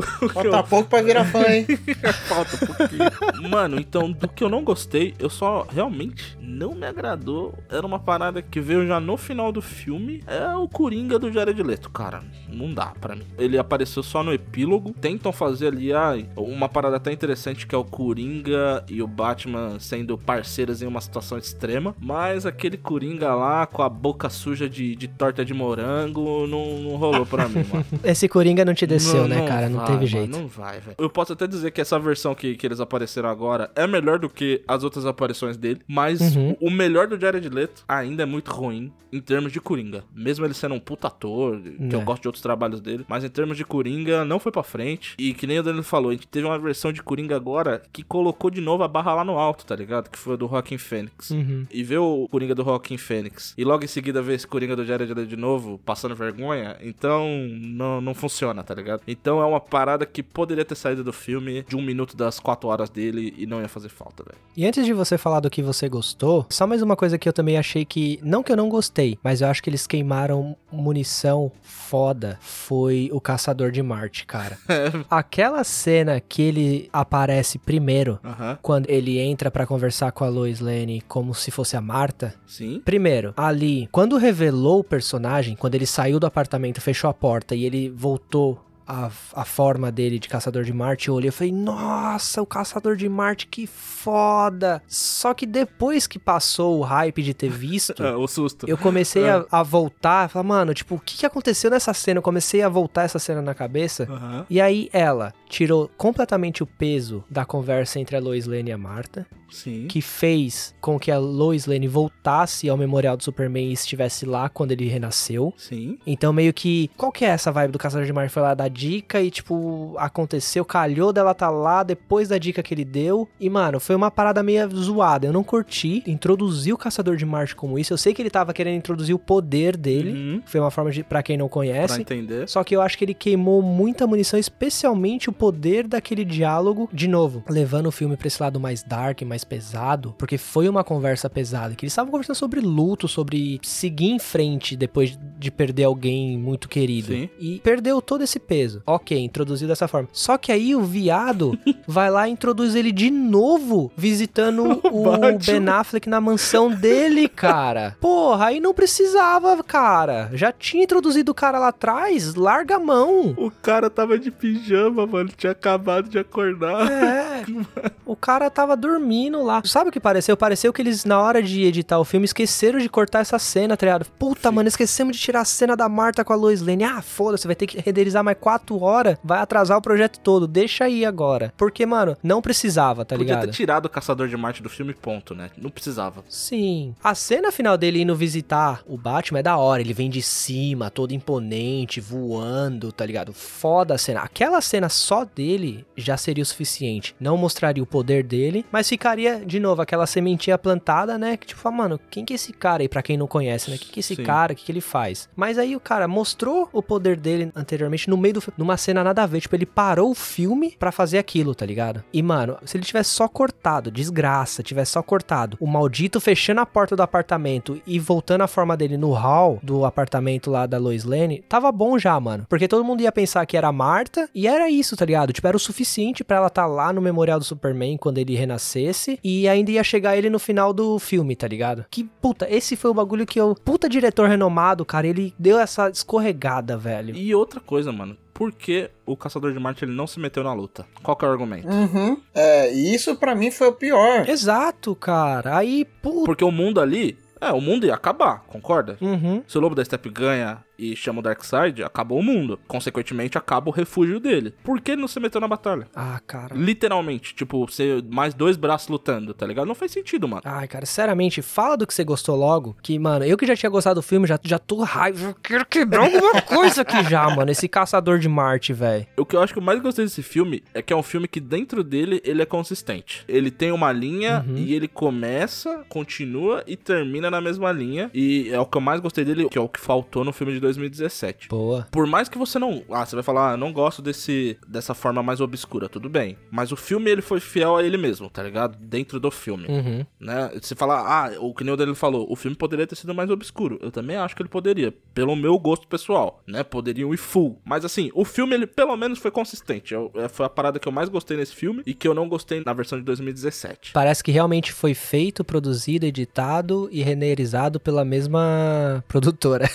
Que eu- Falta pouco pra virar fã, hein? (laughs) Falta pouquinho. Mano, então, do que eu não gostei, eu só realmente não me agradou. Era uma parada que veio já no final do filme. É o Coringa do Jared Leto, cara. Não dá pra mim. Ele apareceu só no epílogo. Tentam fazer ali ai, uma parada até interessante que é o Coringa e o Batman sendo parceiros em uma situação extrema. Mas aquele Coringa lá com a boca suja de, de torta de morango não, não rolou pra mim, mano. Esse Coringa não te desceu, Não- né, cara? Não vai, teve mano, jeito. Não vai, velho. Eu posso até dizer que essa versão que, que eles apareceram agora é melhor do que as outras aparições dele, mas Uhum. o, o melhor do Jared Leto ainda é muito ruim em termos de Coringa. Mesmo ele sendo um puta ator, que eu É. gosto de outros trabalhos dele, mas em termos de Coringa não foi pra frente. E que nem o Danilo falou, a gente teve uma versão de Coringa agora que colocou de novo a barra lá no alto, tá ligado? Que foi a do Joaquin Phoenix. Uhum. E ver o Coringa do Joaquin Phoenix e logo em seguida ver esse Coringa do Jared Leto de novo, passando vergonha, então não, não funciona, tá ligado? Então é uma parada que poderia ter saído do filme de um minuto das quatro horas dele e não ia fazer falta, velho. E antes de você falar do que você gostou, só mais uma coisa que eu também achei que. Não que eu não gostei, mas eu acho que eles queimaram munição foda. Foi o Caçador de Marte, cara. (laughs) Aquela cena que ele aparece primeiro, Aham, quando ele entra pra conversar com a Lois Lane como se fosse a Marta. sim. Primeiro, ali, quando revelou o personagem, quando ele saiu do apartamento, fechou a porta e ele voltou a, a forma dele de Caçador de Marte, eu olhei e falei, nossa, o Caçador de Marte, que foda! Só que depois que passou o hype de ter visto, Ah, (laughs) o susto. eu comecei a, a voltar, falar, mano, tipo, o que, que aconteceu nessa cena? Eu comecei a voltar essa cena na cabeça. Aham, E aí ela tirou completamente o peso da conversa entre a Lois Lane e a Marta sim. que fez com que a Lois Lane voltasse ao memorial do Superman e estivesse lá quando ele renasceu. Sim. Então, meio que. Qual que é essa vibe do Caçador de Marte? Foi lá dar dica e, tipo, aconteceu, calhou dela tá lá depois da dica que ele deu. E, mano, foi uma parada meio zoada. Eu não curti. Introduzir o Caçador de Marte como isso. Eu sei que ele tava querendo introduzir o poder dele. Uhum, Foi uma forma de. Pra quem não Pra conhece. entender. Só que eu acho que ele queimou muita munição, especialmente o poder daquele diálogo. De novo, levando o filme pra esse lado mais dark, mais pesado, porque foi uma conversa pesada. Que eles estavam conversando sobre luto, sobre seguir em frente depois de perder alguém muito querido. Sim. E perdeu todo esse peso. Ok, introduzido dessa forma. Só que aí o viado (laughs) vai lá e introduz ele de novo, visitando (laughs) o Batman. Ben Affleck na mansão dele, cara. (laughs) Porra, aí não precisava, cara. Já tinha introduzido o cara lá atrás, larga a mão. O cara tava de pijama, mano. Tinha acabado de acordar. É, (laughs) o cara tava dormindo lá. Sabe o que pareceu? Pareceu que eles, na hora de editar o filme, esqueceram de cortar essa cena, tá ligado? Puta, mano, esquecemos de tirar a cena da Marta com a Lois Lane. Ah, foda-se, vai ter que renderizar mais quatro horas, vai atrasar o projeto todo. Deixa aí agora. Porque, mano, não precisava, tá Podia ligado? ter tirado o Caçador de Marte do filme, ponto, né? Não precisava. Sim. A cena final dele indo visitar o Batman é da hora. Ele vem de cima, todo imponente, voando, tá ligado? Foda a cena. Aquela cena só dele já seria o suficiente. Não mostraria o poder dele, mas ficaria, de novo, aquela sementinha plantada, né? Que tipo, fala, mano, quem que é esse cara aí, pra quem não conhece, né? Quem que é esse Sim. cara? O que, que ele faz? Mas aí o cara mostrou o poder dele anteriormente no meio do numa cena nada a ver. Tipo, ele parou o filme pra fazer aquilo, tá ligado? E, mano, se ele tivesse só cortado, desgraça, tivesse só cortado o maldito fechando a porta do apartamento e voltando a forma dele no hall do apartamento lá da Lois Lane, tava bom já, mano. Porque todo mundo ia pensar que era a Marta e era isso, tá ligado? Tipo, era o suficiente pra ela tá lá no memorial do Superman quando ele renascesse e ainda ia chegar ele no final do filme, tá ligado? Que puta, esse foi o bagulho que eu. Puta diretor renomado, cara, ele deu essa escorregada, velho. E outra coisa, mano. Por que o Caçador de Marte ele não se meteu na luta? Qual que é o argumento? Uhum. É, e isso pra mim foi o pior. Exato, cara. Aí, puta. Porque o mundo ali. É, o mundo ia acabar, concorda? Uhum. Se o Lobo da Steppe ganha e chama o Darkseid, acabou o mundo. Consequentemente, acaba o refúgio dele. Por que ele não se meteu na batalha? Ah, cara. Literalmente, tipo, ser mais dois braços lutando, tá ligado? Não faz sentido, mano. Ai, cara, sinceramente, fala do que você gostou logo. Que, mano, eu que já tinha gostado do filme, já, já tô raiva. Eu quero quebrar alguma (laughs) coisa aqui já, mano. Esse caçador de Marte, velho. O que eu acho que eu mais gostei desse filme é que é um filme que dentro dele ele é consistente. Ele tem uma linha Uhum. e ele começa, continua e termina na mesma linha. E é o que eu mais gostei dele, que é o que faltou no filme de 2017. Boa. Por mais que você não. Ah, você vai falar, ah, não gosto desse, dessa forma mais obscura, tudo bem. Mas o filme ele foi fiel a ele mesmo, tá ligado? Dentro do filme. Uhum. Né? Você fala, ah, o que nem o dele falou, o filme poderia ter sido mais obscuro. Eu também acho que ele poderia, pelo meu gosto pessoal, né? Poderiam ir full. Mas assim, o filme, ele pelo menos foi consistente. Eu- é, foi a parada que eu mais gostei nesse filme e que eu não gostei na versão de 2017. Parece que realmente foi feito, produzido, editado e reneirizado pela mesma produtora.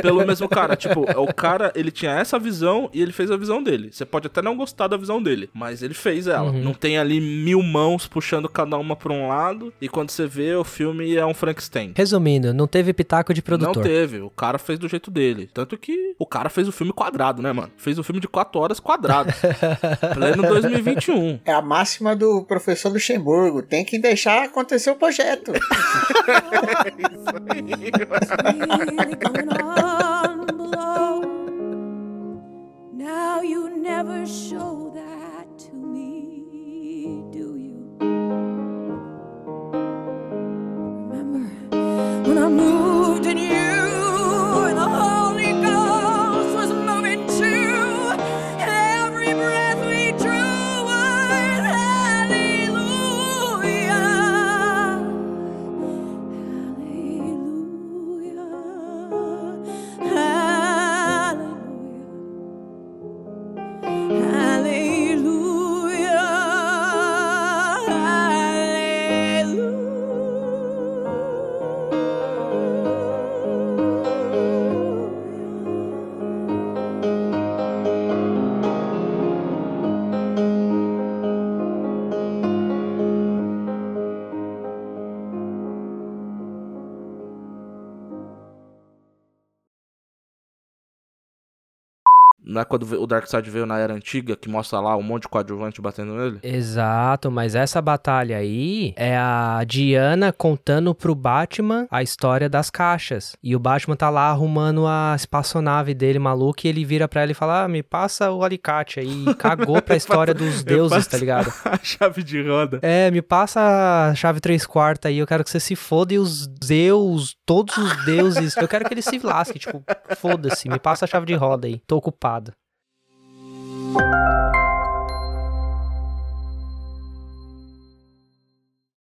Pelo mesmo (laughs) cara, tipo, o cara, ele tinha essa visão e ele fez a visão dele. Você pode até não gostar da visão dele, mas ele fez ela. Uhum. Não tem ali mil mãos puxando cada uma pra um lado e quando você vê, o filme é um Frankenstein. Resumindo, não teve pitaco de produtor. Não teve, o cara fez do jeito dele. Tanto que o cara fez o filme quadrado, né, mano? Fez o filme de 4 horas quadrado. (laughs) Pleno 2021. É a máxima do professor Luxemburgo. Tem que deixar acontecer o projeto. (laughs) really going on below. Now you never show that to me, do you? Remember when I moved Não é quando o Darkseid veio na era antiga, que mostra lá um monte de coadjuvante batendo nele? Exato, mas essa batalha aí é a Diana contando pro Batman a história das caixas. E o Batman tá lá arrumando a espaçonave dele maluco e ele vira pra ela e fala: Ah, me passa o alicate aí. E cagou pra (laughs) história dos deuses, tá ligado? (laughs) A chave de roda. É, me passa a chave 3 quarta aí, eu quero que você se foda e os Zeus, todos os deuses, eu quero que ele se lasque, tipo, foda-se, me passa a chave de roda aí, tô ocupado. Música